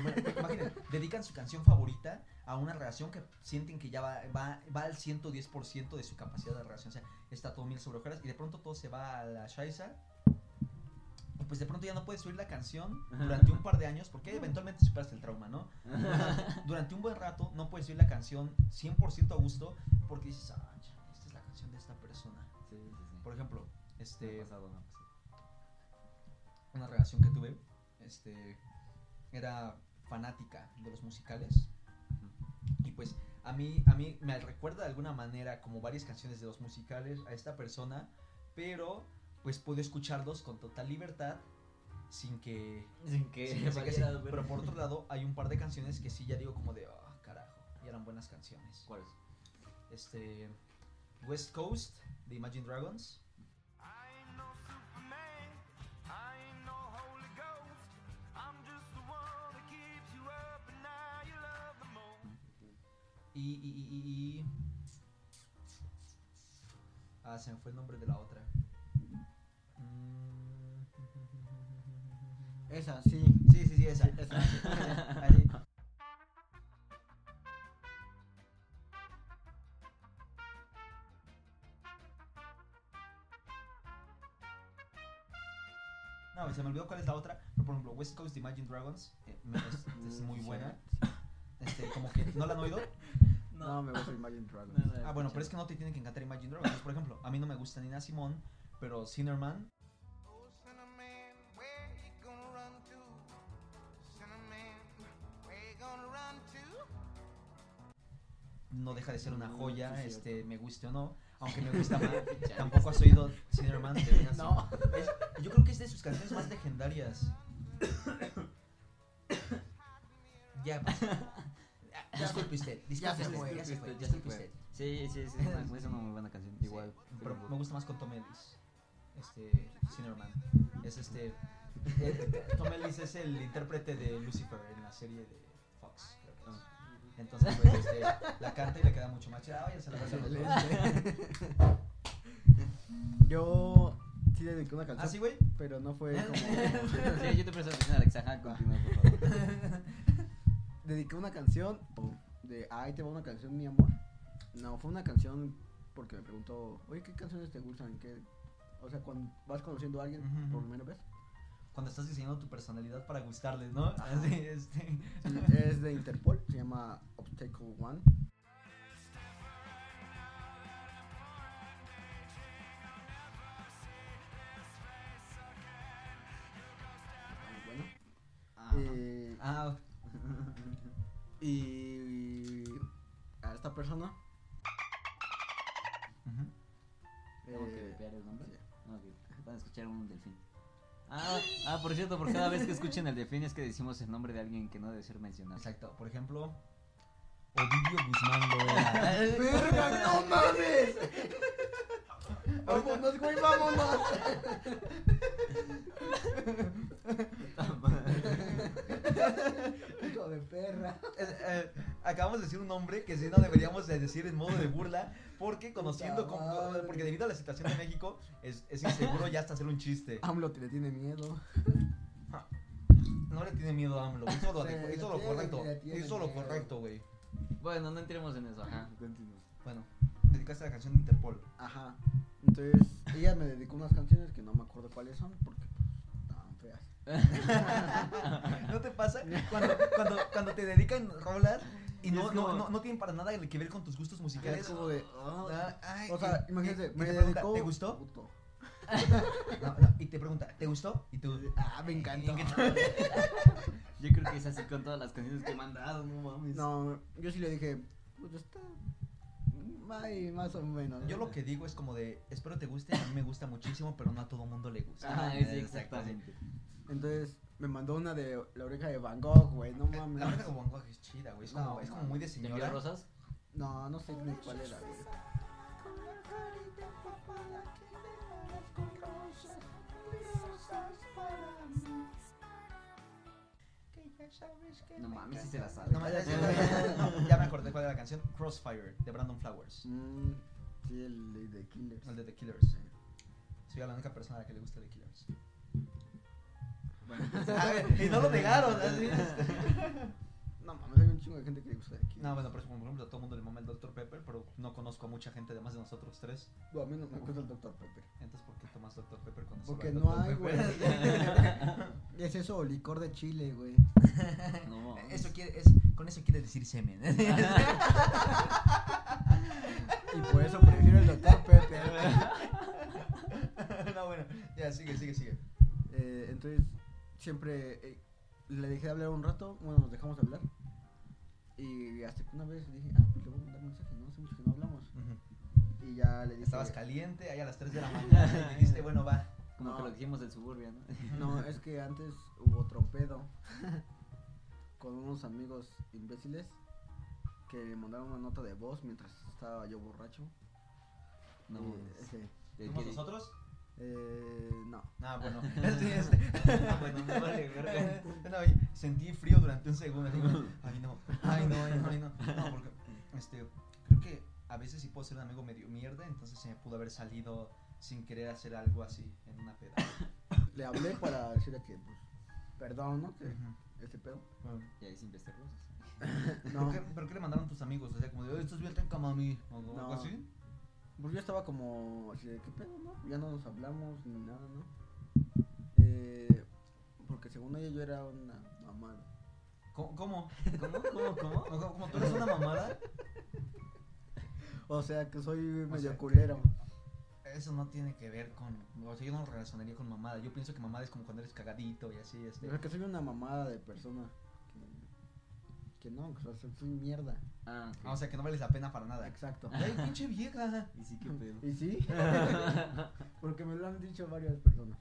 pero dedican su canción favorita a una relación que sienten que ya va, va, va al 110% de su capacidad de relación. O sea, está todo mil sobre hojuelas y de pronto todo se va a la Shaisa. Y pues de pronto ya no puedes oír la canción durante un par de años porque eventualmente superaste el trauma, ¿no? Durante un buen rato no puedes oír la canción 100% a gusto porque dices, ah, esta es la canción de esta persona. Sí, sí, sí. Por ejemplo, ha este, pasado, me ha pasado. una relación que tuve, este, era fanática de los musicales y pues a mí, a mí me recuerda de alguna manera como varias canciones de los musicales a esta persona, pero pues puedo escucharlos con total libertad sin que... Sin que. sin que sea que Pero por otro lado hay un par de canciones que sí ya digo como de, ah, carajo, y eran buenas canciones. ¿Cuál es? Este, West Coast de Imagine Dragons. Y, y, y, y, Ah, se me fue el nombre de la otra. Mm. Esa, sí. Sí, sí, sí, esa. Sí, esa. No, se me olvidó cuál es la otra. Pero por ejemplo, West Coast Imagine Dragons eh, me- es, es muy buena. Este, como que, ¿no la han oído? No, me gusta Imagine Dragons. No, no. Ah, bueno, pero es que no te tienen que encantar Imagine Dragons. Por ejemplo, a mí no me gusta Nina Simone, pero Sinnerman Cinnamon, where you gonna run to? Cinnamon, where you gonna run to? no deja de ser una Mm, joya, sí, este, me guste o no. Aunque me gusta más. Tampoco has oído Cinnamon No. Es- yo creo que es de sus canciones más legendarias. ya, pues. Disculpe usted, disculpe fue, usted, ya se fue, Ya se fue. usted. Sí, sí, sí, es una, es una muy buena canción. Igual. Pero me gusta más con Tom Ellis. Este, Cinnamon. Es este. eh, Tom Ellis es el intérprete de Lucifer en la serie de Entonces, pues, este, la canta y le queda mucho más chida. Váyanse a la dos. Yo sí le dediqué una canción. ¿Ah, sí, güey? Pero no fue como. Sí, yo te presto atención, Alex. Ajá, continúa, por favor. dediqué una canción de Ay, te va una canción, mi amor. No, fue una canción porque me preguntó, oye, ¿qué canciones te gustan? ¿Qué? O sea, cuando vas conociendo a alguien Ujú, por ujú. primera vez. Cuando estás diseñando tu personalidad para gustarles, ¿no? Así, este. Sí, es de Interpol, se llama Obstacle One. Bueno. Eh, Ah, y a esta persona. ujú. ¿Tengo que eh, copiar el nombre? sí. Ok, Van a escuchar un delfín. Ah, ah, por cierto, por cada vez que escuchen el delfín es que decimos el nombre de alguien que no debe ser mencionado. Exacto. Por ejemplo, Ovidio Guzmán Loera. ¡Verga, no mames! ¡Vámonos, güey, vámonos! Hijo de perra. Eh, eh, acabamos de decir un nombre que sí no deberíamos de decir en modo de burla porque conociendo Puta madre. porque debido a la situación de México es, es inseguro ya hasta hacer un chiste. AMLO te le tiene miedo. No le tiene miedo a AMLO, hizo lo, Sí, adecu- le hizo lo tiene, correcto, le tiene hizo lo miedo. correcto, güey. Bueno, no entremos en eso, ajá, continúa. Bueno, dedicaste la canción de Interpol. Ajá. Entonces, ella me dedicó unas canciones que no me acuerdo cuáles son porque pues, estaban feas. ¿No te pasa? Cuando, cuando, cuando te dedican rolas y no, no, no, no tienen para nada que ver con tus gustos musicales. Es como de. ah, Ah, ay, o sea, y- imagínate, y- me te pregunta. ¿te gustó? Puto. No, no, y te pregunta, ¿te gustó? Y tú, Ah, me encantó. Yo creo que es así con todas las canciones que me han dado, no mames. No, yo sí le dije, pues está. Ay, más o menos. Yo lo que digo es como de, espero te guste, a mí me gusta muchísimo, pero no a todo mundo le gusta. Ajá, sí, exactamente. Entonces, me mandó una de la oreja de Van Gogh, güey, no La mames. verdad que Van Gogh es chida, güey, es como, No, es como muy de ¿Te envió señora. rosas? No, no sé ni cuál era, güey. No mames, si se la sabe. No, ya, ya- ya- no, ya me acordé cuál era la canción, Crossfire, de Brandon Flowers, Mm, sí, el de The Killers. el de The Killers. Soy la única persona a la que le gusta The Killers. Bueno, y no lo negaron, así. No mames, hay un chingo de gente que le gusta The Killers. No, bueno, por ejemplo, a todo el mundo le mama el Dr. Pepper, pero no conozco a mucha gente además de nosotros tres. No, a mí no me gusta el Dr. Pepper. Entonces, ¿por qué tomas Dr. Pepper cuando Porque no Dr. hay, güey. Es eso, licor de chile, güey. no. Eso quiere, es, con eso quiere decir semen. Y por eso prefiero el Dr. Pepper. no, bueno, ya, sigue, sigue, sigue. Eh, entonces, siempre eh, le dejé de hablar un rato, bueno, nos dejamos de hablar. Y hasta que una vez dije, ah, pues le voy a mandar mensaje, ¿no? Hace mucho que no hablamos. Y ya le dije. Estabas caliente, ahí a las 3 de la mañana, y dijiste, bueno, va. Como No. que lo dijimos del suburbia, ¿no? No, es que antes hubo otro pedo con unos amigos imbéciles que me mandaron una nota de voz mientras estaba yo borracho. No, Y, mames. sí. ¿De ¿Somos qué- nosotros? Eh, no. Ah, bueno. Este, este. Ah, bueno, me vale, verga. Sentí frío durante un segundo. Digo, ay, no, ay, no, ay, no, ay, no. No, porque, este, creo que a veces sí puedo ser un amigo medio mierda, entonces se me pudo haber salido sin querer hacer algo así en una peda. Le hablé para decirle que, pues, perdón, ¿no? Que Ujú. este pedo. Bueno, Y ahí sin vestir rosas. No, ¿Pero, qué, pero qué le mandaron tus amigos? O sea, como de, oye, estás bien tenca, mami. O algo No. así. Pues yo estaba como así de, ¿qué pedo, no? Ya no nos hablamos ni nada, ¿no? Eh, porque según ella yo era una mamada. ¿Cómo? ¿Cómo? ¿Cómo? ¿Cómo? ¿Cómo? ¿Cómo, cómo tú eres una mamada? O sea, que soy medio sea, culero. Eso no tiene que ver con. O sea, yo no lo relacionaría con mamada. Yo pienso que mamada es como cuando eres cagadito y así, O este. sea, que soy una mamada de persona. Que no, que o sea, soy mierda. Ah. Ah, o sea que no vales la pena para nada. Exacto. Ay, pinche vieja. Y sí, qué pedo. ¿Y sí? Porque me lo han dicho varias personas.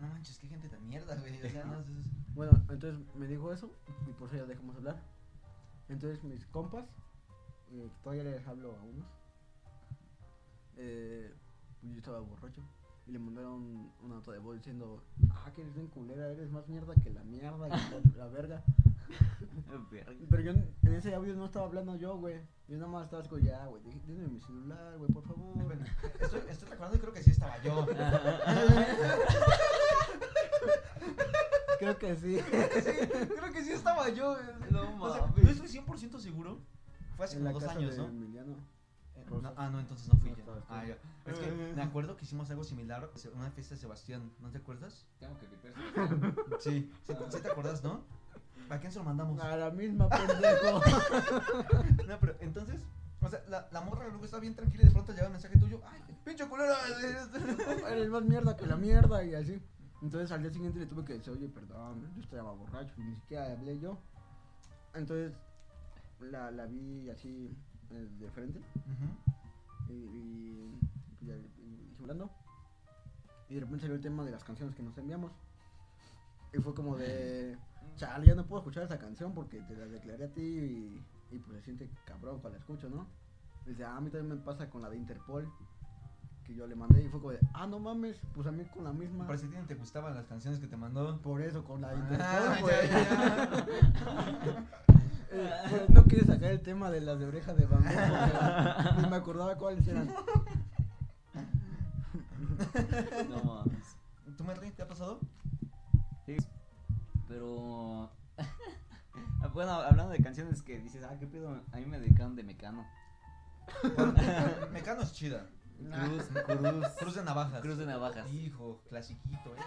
No manches, qué gente tan mierda, güey. O sea, no, es- Bueno, entonces me dijo eso y por eso ya dejamos hablar. Entonces mis compas, eh, todavía les hablo a unos, eh, pues yo estaba borracho y le mandaron una nota de voz diciendo, ah, que eres bien culera, eres más mierda que la mierda, que la. Verga. Pero yo en ese audio no estaba hablando yo, güey. Yo nada más estaba así, ya, güey, dime mi celular, güey, por favor. Bueno, estoy, estoy recordando y creo que sí estaba yo. Creo que sí. Sí, creo que sí estaba yo. güey. No O sea, mames. no estoy 100% seguro. Fue hace en como la dos casa años, de ¿no? Emiliano. Eh, no, ah, no, entonces no fui No yo. Ah, ya. Es que me acuerdo que hicimos algo similar, una fiesta de Sebastián, ¿no te acuerdas? Tengo que quitar Sí, sí, sí te acuerdas, ¿no? ¿A quién se lo mandamos? A la misma pendejo. No, pero entonces, o sea, la, la morra luego estaba bien tranquila y de pronto llega un mensaje tuyo, ay, pinche culera. Eres más mierda que la mierda y así. Entonces al día siguiente le tuve que decir, oye, perdón, yo estaba borracho, ni siquiera hablé yo. Entonces la, la vi así eh, de frente y, y, pues, hablando. Y de repente salió el tema de las canciones que nos enviamos. Y fue como de, chale, ya no puedo escuchar esa canción porque te la declaré a ti y, y pues se siente cabrón cuando la escucho, ¿no? Y dice, ah, a mí también me pasa con la de Interpol. Que yo le mandé y fue como de, ah, no mames, pues a mí con la misma. Parece que a ti no te gustaban las canciones que te mandó. Por eso, con la de Ah, Interpol, güey. ya, Eh, pues, no quieres sacar el tema de las de oreja de Gogh, porque Ni me acordaba cuáles eran. No mames. ¿Tú, Merly, te ha pasado? Sí, pero. bueno, hablando de canciones que dices, ah, qué pedo, a mí me dedicaron de mecano. Mecano es chida. Cruz, cruz. Cruz de navajas. Cruz de navajas. Hijo, clasiquito, eh.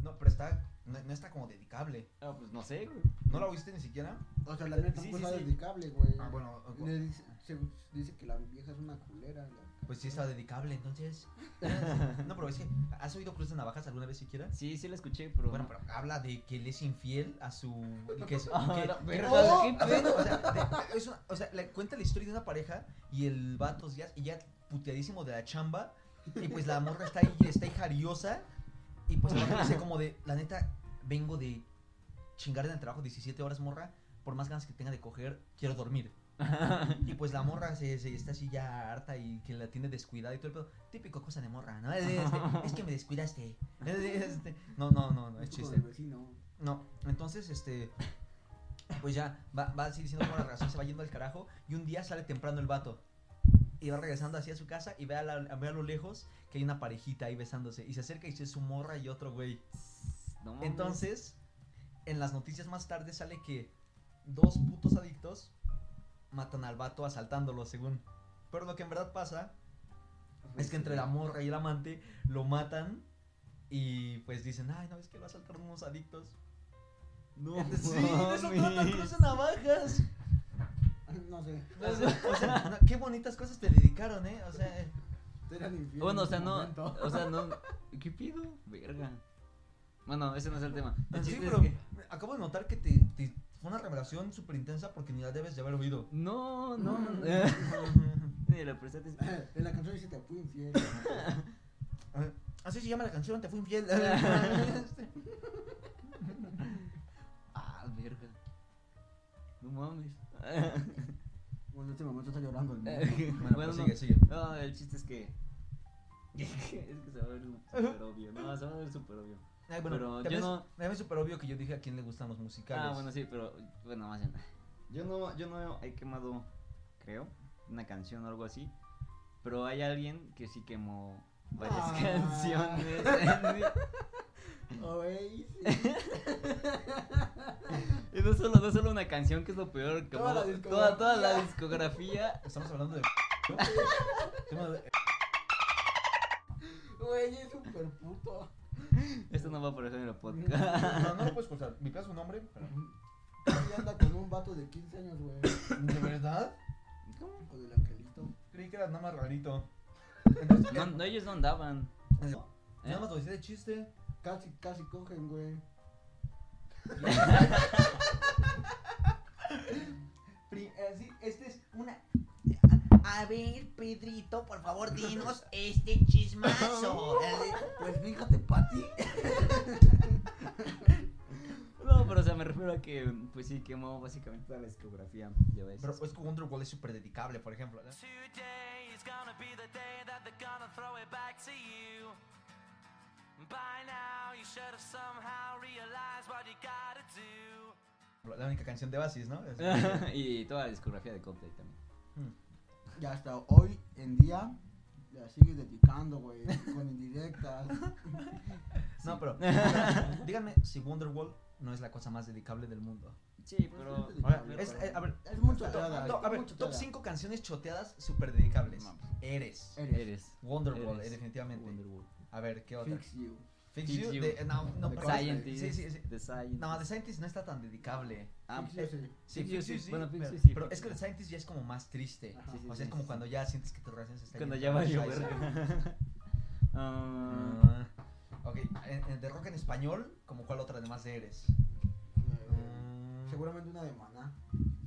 No, pero está, no, no está como dedicable. Ah, pues no sé, güey. ¿No la oíste ni siquiera? O sea, la neta Sí, pues sí, dedicable, güey. Ah, bueno, ok. Dice, se dice que la vieja es una culera. la- Pues sí está dedicable, entonces. No, pero es que, ¿has oído Cruz de Navajas alguna vez siquiera? Sí, sí la escuché, pero. Bueno, pero habla de que él es infiel a su. Que es, la que- verga, ¡Oh! ¿qué A ver, o sea, de- es una- o sea, le cuenta la historia de una pareja y el vato ya, y ya puteadísimo de la chamba. Y pues la morra está ahí, está ahí jariosa. Y pues vato dice como de, la neta, vengo de chingar en el trabajo 17 horas, morra. Por más ganas que tenga de coger, quiero dormir. Y pues la morra se, se está así ya harta y que la tiene descuidada y todo el pedo. Típico cosa de morra, ¿no? Es, es- es que me descuidaste. Es- este, no, no, no, no, es chiste. No, entonces, este. Pues ya, va, va así diciendo cómo la relación se va yendo al carajo. Y un día sale temprano el vato. Y va regresando hacia su casa y ve a, la- ve a lo lejos que hay una parejita ahí besándose. Y se acerca y dice su morra y otro güey. No. Entonces, en las noticias más tarde sale que dos putos adictos matan al vato asaltándolo, según. Pero lo que en verdad pasa es que entre la morra y el amante lo matan. Y pues dicen, ay, no, es que lo asaltaron unos adictos. No, Sí, de eso trata. Cruz Navajas. No sé. O sea, o sea, no, qué bonitas cosas te dedicaron, ¿eh? O sea, Eran Bueno, o sea, no. momento. O sea, no. ¿Qué pido? Verga. Bueno, ese no es el tema. El sí, es pero que- acabo de notar que te, te- fue una revelación súper intensa porque ni la debes de haber oído. No, No, no. no. Ni le presté atención. En la canción dice te fui infiel. A ver, Así se llama la canción, te fui infiel. Ah, verga. No mames. Bueno, en este momento está llorando el bueno, pues no. sigue, sigue. No, el chiste es que. es que se va a ver súper obvio. No, se va a ver súper obvio. Ay, bueno, Pero también yo es- no- también es súper obvio que yo dije a quién le gustan los musicales. Ah, bueno, sí, pero. Bueno, más bien. Yo no, yo no he quemado, creo, una canción o algo así. Pero hay alguien que sí quemó varias Ah. canciones. Y no solo, no solo una canción, que es lo peor. Toda la Como toda, toda la discografía. Estamos hablando de. De- Güey, es súper puto. Esto no va a aparecer en el podcast. No, no lo puedes escuchar. Mi pedazo un nombre. pero- Y anda con un vato de 15 años, güey. ¿De verdad? O del angelito. Creí que era nada más rarito. No, no, ellos no andaban. Nada más lo decía de chiste. Casi, casi cogen, güey. Pri- eh, sí, este es una. A ver, Pedrito, por favor, dinos este chismazo. Pues fíjate, Pati. No, pero o sea, me refiero a que, pues sí, quemó básicamente toda la discografía de Oasis. Pero es que Wonderwall es súper dedicable, por ejemplo. ¿no? Today is gonna be the day that they're gonna throw it back to you. By now, you should have somehow realized what you gotta do. La única canción de Oasis, ¿no? Y toda la discografía de Coldplay también. Hmm. Y hasta hoy en día la sigues dedicando, güey. Con indirectas. No, pero díganme si Wonderwall no es la cosa más dedicable del mundo. Sí, pero... Pues, A ver, Pero- es, eh, a ver, Es mucho top, choteada, top- a es ver, mucho top choteada. 5 canciones choteadas súper dedicables. No. Eres. Eres. Eres. Wonderwall, Eres eh, definitivamente. Wonderwall. A ver, ¿qué otra? Fix you. Fix, Fix You. You. de- no, no, The pero- Scientist. Sí, sí, sí. The Scientist. No, The Scientist no está tan dedicable. Ah, Fix eh, sí. Sí, Fix You. Bueno, Fix pero, You sí, pero Fix es que. The Scientist ya es como más triste. Ajá. Sí, sí, o sí, sea, es como sí, cuando sí. ya sientes que tu relación se está Cuando ya va a llover. Ah, Ah, ok, en- en de rock en español, ¿como cuál otra además de Eres? Eh, Seguramente una de maná.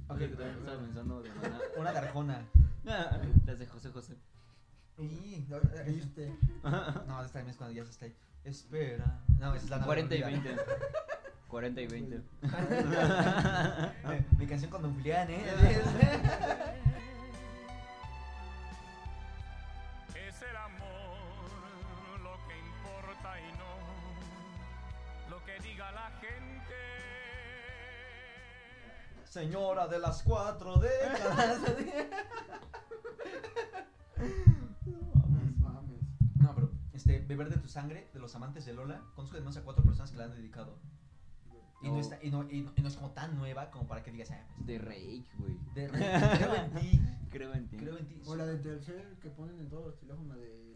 ok, yo también estaba pensando de Maná. Una de Arjona. Las de José José. Y, no, ¿Viste? no, esta también es cuando ya se está ahí. Espera. No, es la nave 40 y perdida. 20. 40 y 20. Mi- Mi canción con Don Julián, ¿eh? Es el amor lo que importa y no lo que diga la gente. Señora de las cuatro décadas. este, Beber de tu sangre, de los amantes de Lola, conozco de menos a cuatro personas que la han dedicado. Y no, está, y, no, y, no, y no es como tan nueva como para que digas, ah, pues, De Rake, güey. de- creo en ti, Creo en ti. creo en ti. O la de Telcel que ponen en todos los teléfonos de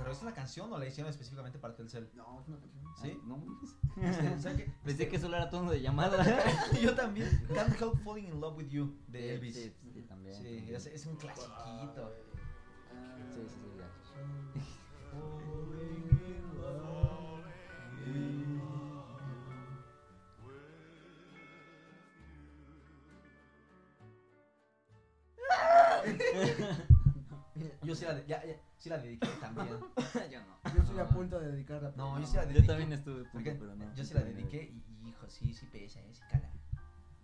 ¿Pero es una canción o la hicieron específicamente para Telcel? No, es una canción. ¿Sí? Ah, No. Pensé que solo era tono de llamada. Yo también. Can't Help Falling in Love with You, de Elvis. Sí, sí, también. Sí, también. es, es un clasiquito. Sí, sí, sí, ya. Yo sí la, de- ya, ya, sí la dediqué también. Yo no. Yo estoy a punto de dedicarla. No, yo sí la Yo dediqué. también estuve a punto, Porque pero no. yo sí la dediqué y, y, hijo, sí, sí pesa, eh, sí cala.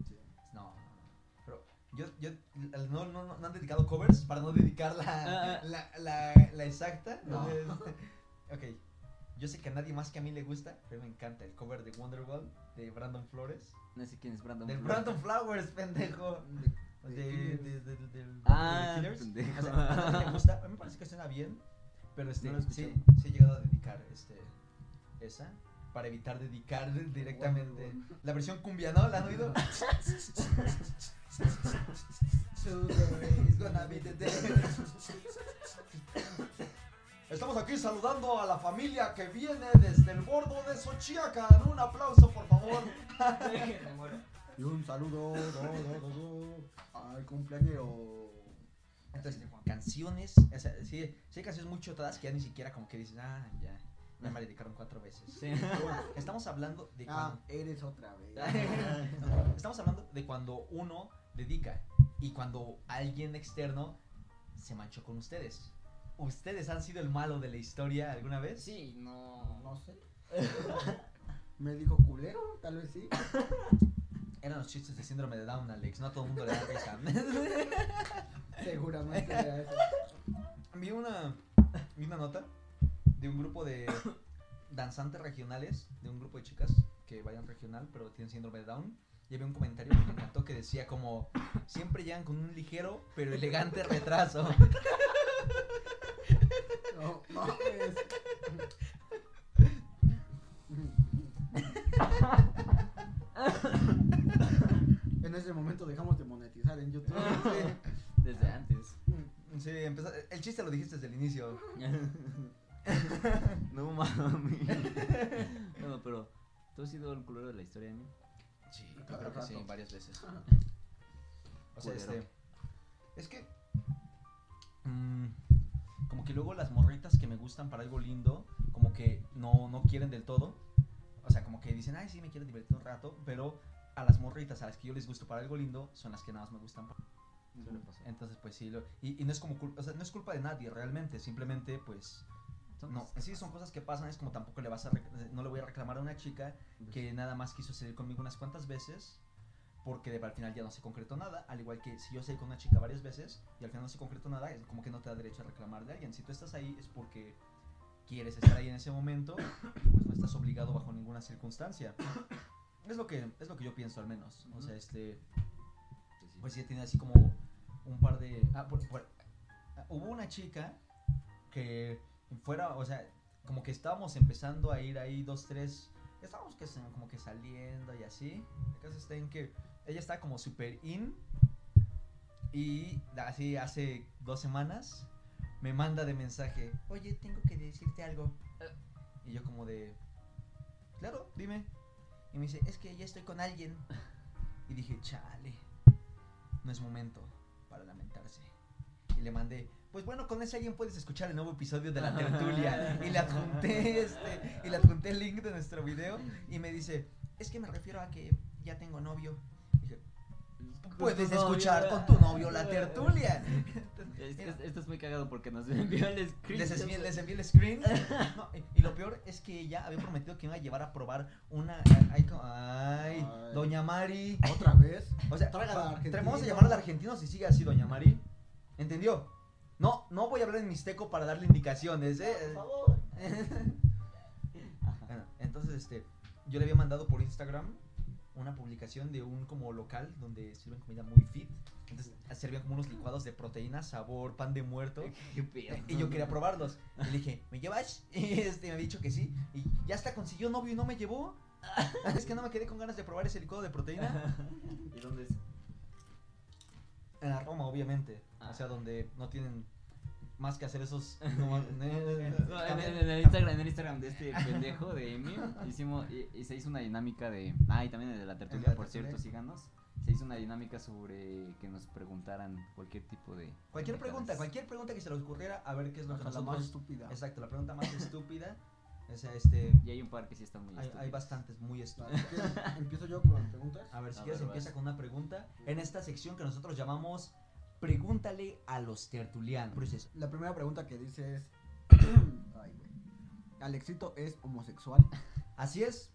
Sí. No, no, no. Pero yo, yo no, no, no, no han dedicado covers para no dedicar la, Ah. la, la, la exacta. No. Entonces, ok. Yo sé que a nadie más que a mí le gusta, pero me encanta el cover de Wonderwall de Brandon Flores. No sé quién es Brandon. De Flores. Brandon Flowers, pendejo. De- De, de- de, de, Ah, de Killers. O sea, a nadie le gusta. A mí me parece que suena bien, pero este, No sí, sí he llegado a dedicar este, esa para evitar dedicar directamente. Wonderwall. La versión cumbia, ¿no? ¿La han oído? Estamos aquí saludando a la familia que viene desde el bordo de Xochiacan. Un aplauso, por favor. Y un saludo do, do, do, do, al cumpleañero. Entonces, canciones, o sea, sí, sí hay canciones muy chotadas que ya ni siquiera como que dices, ah, ya, ya me dedicaron cuatro veces. Sí. Pero bueno, estamos hablando de Ah, cuando, eres otra vez. estamos hablando de cuando uno dedica y cuando alguien externo se manchó con ustedes. ¿Ustedes han sido el malo de la historia alguna vez? Sí, no. No sé. Me dijo culero, tal vez sí. Eran los chistes de síndrome de Down, Alex, no a todo el mundo le da risa. Seguramente era eso. vi una, vi una nota de un grupo de danzantes regionales, de un grupo de chicas que vayan regional, pero tienen síndrome de Down. Y había un comentario que me encantó que decía como, siempre llegan con un ligero pero elegante retraso. No, mames. En ese momento dejamos de monetizar en YouTube. Desde antes. Sí, empezó- el chiste lo dijiste desde el inicio. no mami. bueno, pero ¿Tú has sido el culero de la historia, Emi? Sí, yo creo que sí, varias veces. O sea, Culero. este. Es que. mm, como que luego las morritas que me gustan para algo lindo, como que no, no quieren del todo. O sea, como que dicen, ay, sí, me quiero divertir un rato, pero a las morritas a las que yo les gusto para algo lindo son las que nada más me gustan. Entonces, pues sí, lo- y, y no es como cul- o sea, no es culpa de nadie realmente, simplemente, pues, no, sí son cosas que pasan, es como tampoco le vas a, no le voy a reclamar a una chica que nada más quiso salir conmigo unas cuantas veces porque de- al final ya no se concretó nada, al igual que si yo salí con una chica varias veces y al final no se concretó nada, es como que no te da derecho a reclamar de alguien. Si tú estás ahí es porque quieres estar ahí en ese momento, pues no estás obligado bajo ninguna circunstancia. Es lo que es lo que yo pienso al menos. O sea, este pues sí tiene así como un par de ah, por- por- hubo una chica que fuera, o sea, como que estábamos empezando a ir ahí dos, tres, estábamos que, como que saliendo y así. El caso está en que ella está como super in y así hace dos semanas me manda de mensaje, oye, tengo que decirte algo. Y yo como de, claro, dime. Y me dice, es que ya estoy con alguien. Y dije, chale, no es momento para lamentarse. Y le mandé, pues bueno, con ese alguien puedes escuchar el nuevo episodio de la tertulia. y le adjunté este, y le adjunté el link de nuestro video. Y me dice, es que me refiero a que ya tengo novio. Puedes escuchar con tu novio la tertulia. Esto es muy cagado porque nos envió el screen. Les envié, les envié el screen. No, y, y lo peor es que ella había prometido que me iba a llevar a probar una. Ay, co- ay, Ay. Doña Mari. ¿Otra vez? O sea, argentino. vamos a llamarla al argentino si sigue así, Doña Mari. ¿Entendió? No, no voy a hablar en mixteco para darle indicaciones, ¿eh? Por favor. Bueno, entonces, este, yo le había mandado por Instagram una publicación de un como local donde sirven comida muy fit. Entonces, servían como unos licuados de proteína, sabor, pan de muerto. Y yo quería probarlos. Y le dije, ¿me llevas? Y este me había dicho que sí. Y ya hasta consiguió novio y no me llevó. Es que no me quedé con ganas de probar ese licuado de proteína. ¿Y dónde es? En la Roma, obviamente. Ah. O sea, donde no tienen más que hacer esos. no, No, en, cambiar- en- en el Instagram, en el Instagram de este pendejo de Emil hicimos y, y se hizo una dinámica de ah y también de la tertulia por cierto síganos se hizo una dinámica sobre que nos preguntaran cualquier tipo de Cualquier pregunta, cualquier pregunta que se les ocurriera, a ver qué es lo que Hasta la más estúpida. Exacto, la pregunta más estúpida. O sea, este. y hay un par que sí están muy Hay, hay estúpidos. bastantes muy. ¿qué? ¿Empiezo yo con las preguntas? A ver, si A quieres, ver, empieza vas. con una pregunta. En esta sección que nosotros llamamos Pregúntale a los tertulianos. La primera pregunta que dice es... Ay, güey. ¿Alexito es homosexual? Así es.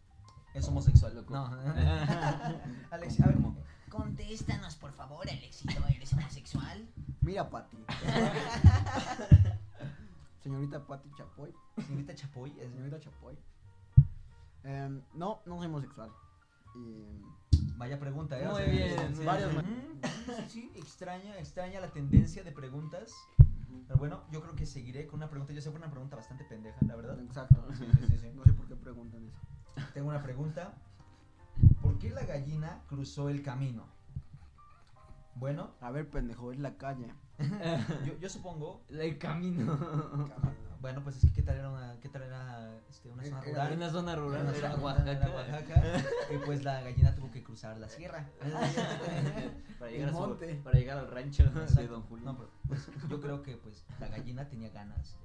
Es homosexual. Loco. No. Alex, a ver, ¿Cómo? Contéstanos, por favor, Alexito, ¿eres homosexual? Mira, Pati. Señorita Pati Chapoy. señorita Chapoy. es- Señorita Chapoy. Em, no, no soy homosexual. Vaya pregunta, ¿eh? Muy O sea, bien, sí, varios sí, bien. sí, extraña, extraña la tendencia de preguntas. Pero bueno, yo creo que seguiré con una pregunta. Yo sé que fue una pregunta bastante pendeja, la verdad. Exacto. Sí, sí, sí, sí. No sé por qué preguntan eso. Tengo una pregunta. ¿Por qué la gallina cruzó el camino? Bueno, A ver, pendejo, es la calle. yo, yo supongo. el camino Bueno, pues es que qué tal era una, qué tal era este, una zona rural. en la zona rural una era Oaxaca, era Oaxaca, y pues la gallina tuvo que cruzar la sierra. para llegar a su- para llegar al rancho de Exacto. Don Julio No, pero pues, yo creo que pues la gallina tenía ganas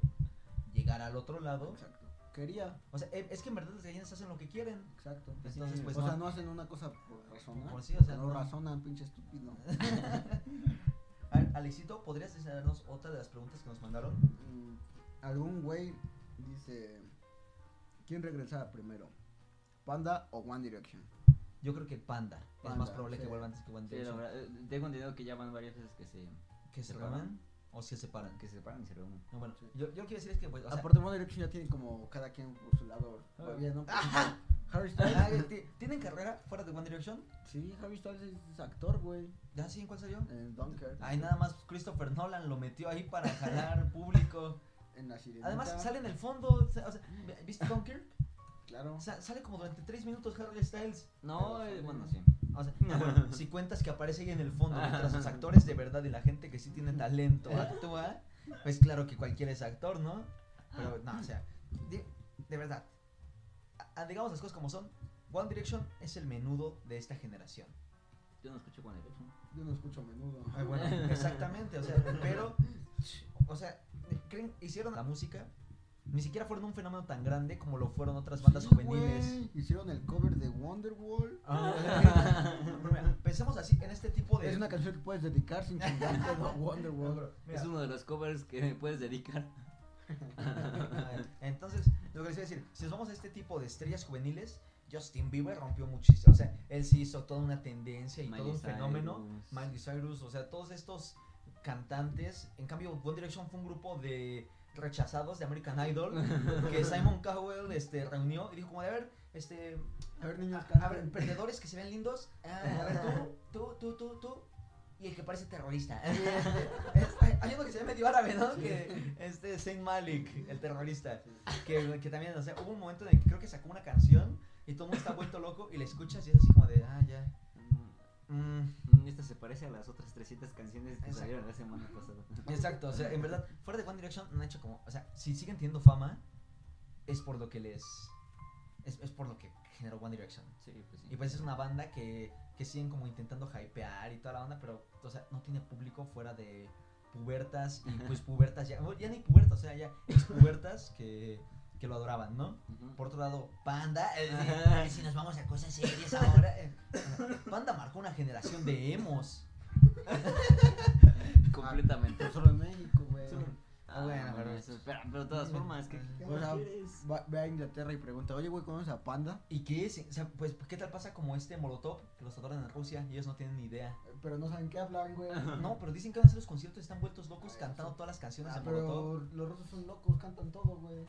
de llegar al otro lado. Exacto. Quería. O sea, e- es que en verdad las gallinas hacen lo que quieren. Exacto. Entonces, pues, o no. sea, no hacen una cosa por razonar. Por sí, o sea, no, no. razonan, pinche estúpido. Alexito, ¿podrías enseñarnos otra de las preguntas que nos mandaron? Mm, Algún güey dice: ¿Quién regresará primero? ¿Panda o One Direction? Yo creo que Panda. es más probable sí. que vuelva antes que One Sí, Direction. verdad, eh, tengo entendido que ya van varias veces que se ¿Que se Se reúnen reúnen. o se separan? que se separan y se reúnen No, bueno, Sí. yo, yo lo que quiero decir es que, pues, o sea, Aparte, One Direction ya tiene como cada quien por su lado. Ah. bien, ¿no? Harry Styles. ah, ti- ¿tienen carrera fuera de One Direction? Sí, Harry Styles es actor, güey. ¿Ya sí? ¿En cuál salió? En Dunkirk. Ay, nada más Christopher Nolan lo metió ahí para jalar público. En la sirenita. Además, sale en el fondo. O sea, ¿viste Dunkirk? Claro. O sea, sale como durante 3 minutos Harry Styles. no eh, bueno sí O sea, ah, bueno, si cuentas que aparece ahí en el fondo mientras los actores de verdad y la gente que sí tiene talento actúa, pues claro que cualquiera es actor, ¿no? Pero no, o sea, de, de verdad, a- a- digamos las cosas como son, One Direction es el menudo de esta generación. Yo no escucho One Direction. Yo no escucho menudo. Ah, bueno, exactamente, o sea, pero, o sea, ¿creen, hicieron la música, ni siquiera fueron un fenómeno tan grande como lo fueron otras bandas Sí, juveniles. güey, Hicieron el cover de Wonderwall. Ah, pensemos así en este tipo de... Es una canción que puedes dedicar sin chingarte a No, Wonderwall. Es uno de los covers que puedes dedicar. Entonces, lo que les iba a decir, si nos vamos a este tipo de estrellas juveniles, Justin Bieber rompió muchísimo. O sea, él sí hizo toda una tendencia y todo un fenómeno. Cyrus. Miley Cyrus, o sea, todos estos cantantes. En cambio, One Direction fue un grupo de rechazados de American Idol que Simon Cowell este, reunió y dijo como de a ver, este, A ver, niños, a, a ver, perdedores que se ven lindos, ah, a ver tú, tú, tú, tú, tú y el que parece terrorista. Este, hay uno que se ve medio árabe, ¿no? Que este Saint Malik, el terrorista, que, que también, o sea, hubo un momento en el que creo que sacó una canción y todo el mundo está vuelto loco y la escuchas y es así como de, ah, ya. Mm, Esta se parece a las otras 300 canciones que salieron la semana pasada. Exacto, o sea, en verdad, fuera de One Direction han hecho como, o sea, si siguen teniendo fama, es por lo que les, es, es por lo que generó One Direction. Sí, pues sí. Y pues es una banda que, que siguen como intentando hypear y toda la onda, pero, o sea, no tiene público fuera de pubertas y pues pubertas ya, ya ni pubertas, o sea, ya expubertas que, que lo adoraban, ¿no? Por otro lado, Panda, eh, Ajá. eh, si nos vamos a cosas serias ahora, eh, Panda marcó una generación de emos. Completamente. Pero solo en México, güey. Ah, bueno, bueno, pero- eso, pero, pero de todas formas, ¿qué, qué O sea, quieres? va- ve a Inglaterra y pregunta, oye, güey, ¿conoces a Panda? ¿Y qué es? O sea, pues, ¿qué tal pasa como este Molotov que los adoran en Rusia y ellos no tienen ni idea? Eh, Pero no saben qué hablan, güey. No, pero dicen que van a hacer los conciertos y están vueltos locos cantando todas las canciones Ah, de Molotov. pero los rusos son locos, cantan todo, güey.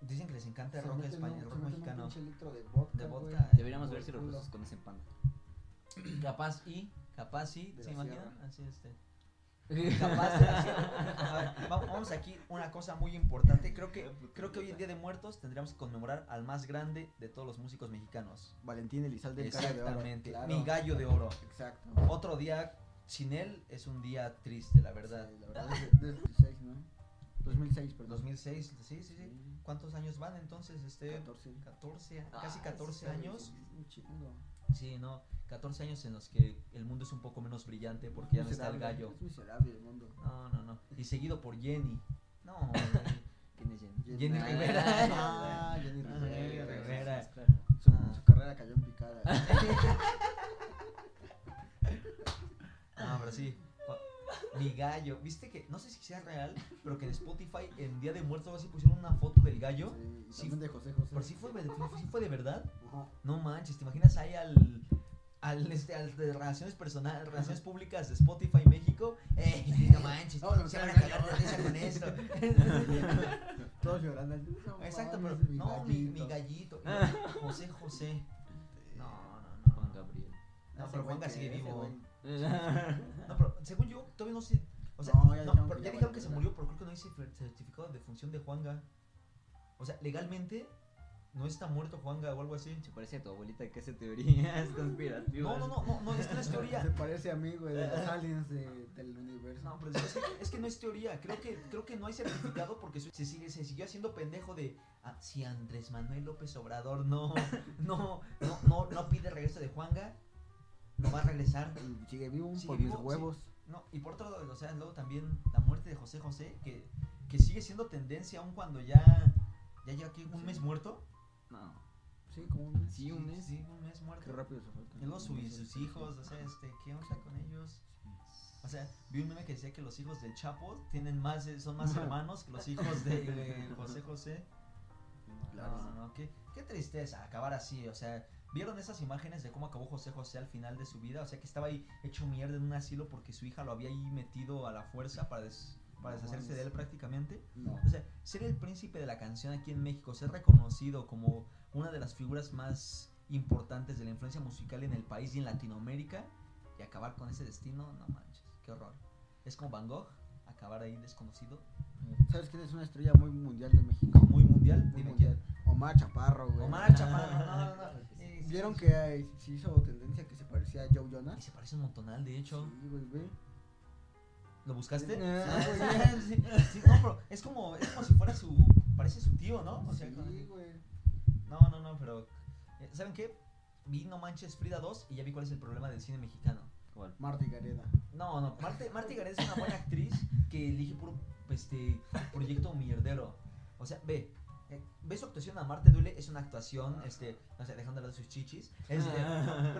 Dicen que les encanta el Se rock español, rock mexicano. de vodka, De vodka. Deberíamos por ver si los rusos conocen panda. Capaz y, capaz De ¿se imaginan? Así este. Capaz de. A ver, Vamos aquí, una cosa muy importante. Creo que, creo que hoy en Día de Muertos tendríamos que conmemorar al más grande de todos los músicos mexicanos. Valentín Elizalde el cara de oro. Exactamente, claro. mi gallo de oro. Exacto. Otro día sin él es un día triste, la verdad. Sí, la verdad es de- de 2006, ¿no? 2006, perdón. 2006, sí, sí, sí. ¿Cuántos años van entonces? Este, 14. 14, Ah, casi 14 sí, años. Un chingo. Sí, no, 14 años en los que el mundo es un poco menos brillante porque ya no está el gallo. Es miserable el mundo. No, no, no. Y seguido por Jenny. No, ¿Quién es Jenny? Jenny Rivera. Ah, Jenny Ah, Rivera. Ah. su carrera cayó en picada. No, pero sí. Mi gallo. ¿Viste que, no sé si sea real, pero que en Spotify en Día de Muertos así pusieron una foto del gallo? Sí, Sí. de José José. Pero sí fue, de- sí fue de verdad. Ajá. No manches, ¿te imaginas ahí al al este al de relaciones personales, relaciones públicas de Spotify México? ¡Ey, no manches! No, no, se van a cagar de risa con esto. Todos llorando. No Exacto, pero mi no, mi, mi gallito. José José. No, no, no. Juan Gabriel. No, pero que- sigue ese vivo. No, pero según yo, todavía no sé. O sea, No, ya dijeron pero que ya ya dijeron que se murió, pero creo que no fer- certificado de defunción de Juanga. O sea, legalmente no está muerto Juanga o algo así. Se parece a tu abuelita que hace teorías conspirativas. No, no, no, no, no, es que no es teoría. Se parece a mí, güey, de los aliens de- del universo. No, pero es que, es que no es teoría. Creo que, creo que no hay certificado porque se, sigue, se siguió haciendo pendejo de ah, si Andrés Manuel López Obrador no, no, no, no, no pide regreso de Juanga, no va a regresar. Y sigue vivo Sigue por vivo, mis huevos. No, y por otro lado, o sea, luego también la muerte de José José, que, que sigue siendo tendencia aun cuando ya, ya lleva aquí un mes muerto. No. Sí, como un mes. Sí, un mes. Sí, un mes muerto. Qué rápido se fue. Y luego su- sus hijos, o sea, este, ¿qué onda con ellos? O sea, vi un meme que decía que los hijos del Chapo tienen más, eh, son más hermanos que los hijos de José José. Claro. No, no, qué, qué tristeza acabar así, o sea, ¿vieron esas imágenes de cómo acabó José José al final de su vida? O sea, que estaba ahí hecho mierda en un asilo porque su hija lo había ahí metido a la fuerza para, des- para No deshacerse mames. de él prácticamente. No. O sea, ser el príncipe de la canción aquí en México, ser reconocido como una de las figuras más importantes de la influencia musical en el país y en Latinoamérica y acabar con ese destino, no manches, qué horror. Es como Van Gogh, acabar ahí desconocido, ¿Sabes quién es una estrella muy mundial de México? muy mundial, Muy dime mundial. Omar Chaparro, quién. güey. Omar Chaparro, no, no, no. ¿Vieron que eh, se hizo tendencia que se parecía a Joe Y Jonas? se parece un montonal, de hecho. Sí, güey, ve. ¿Lo buscaste? Sí, Sí, sí, sí, no, pero es como, es como si fuera su, parece su tío, ¿no? O sea, Sí, güey. No, no, no, pero Eh, ¿Saben qué? Vi No Manches Frida 2 y ya vi cuál es el problema del cine mexicano. ¿Cuál? Marta y Gareda. No, no, Marte, Marta Gareda es una buena actriz que elige puro este, proyecto mierdero. O sea, ve, eh, ve su actuación a Marte Duele, es una actuación, este, no sé, dejando de sus chichis. pero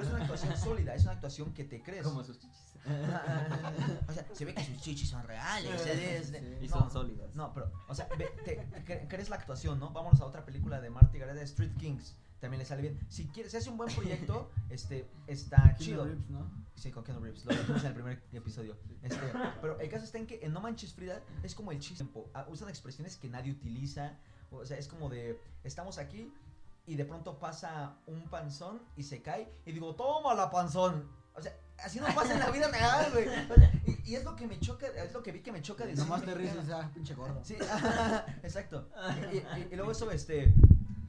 es una actuación sólida, es una actuación que te crees. Como sus chichis. O sea, se ve que sus chichis son reales. es Y No, son sólidas. No, pero, o sea, ve, te, cre- crees la actuación, ¿no? Vámonos a otra película de Marty Gareda, Street Kings. También le sale bien. Si quieres, si hace un buen proyecto, este, está chido. Reeves, ¿no? Sí, con Keanu Reeves, lo dijimos en el primer episodio. Este, pero el caso está en que en No Manches Frida es como el chiste. Ah, Usan expresiones que nadie utiliza. O sea, es como de, estamos aquí y de pronto pasa un panzón y se cae y digo, toma la panzón. O sea, así no pasa en la vida real, güey. O sea, y, y es lo que me choca, es lo que vi que me choca de Nomás te ríes, ah, pinche gordo. Sí, exacto. Y, y- y luego eso, este.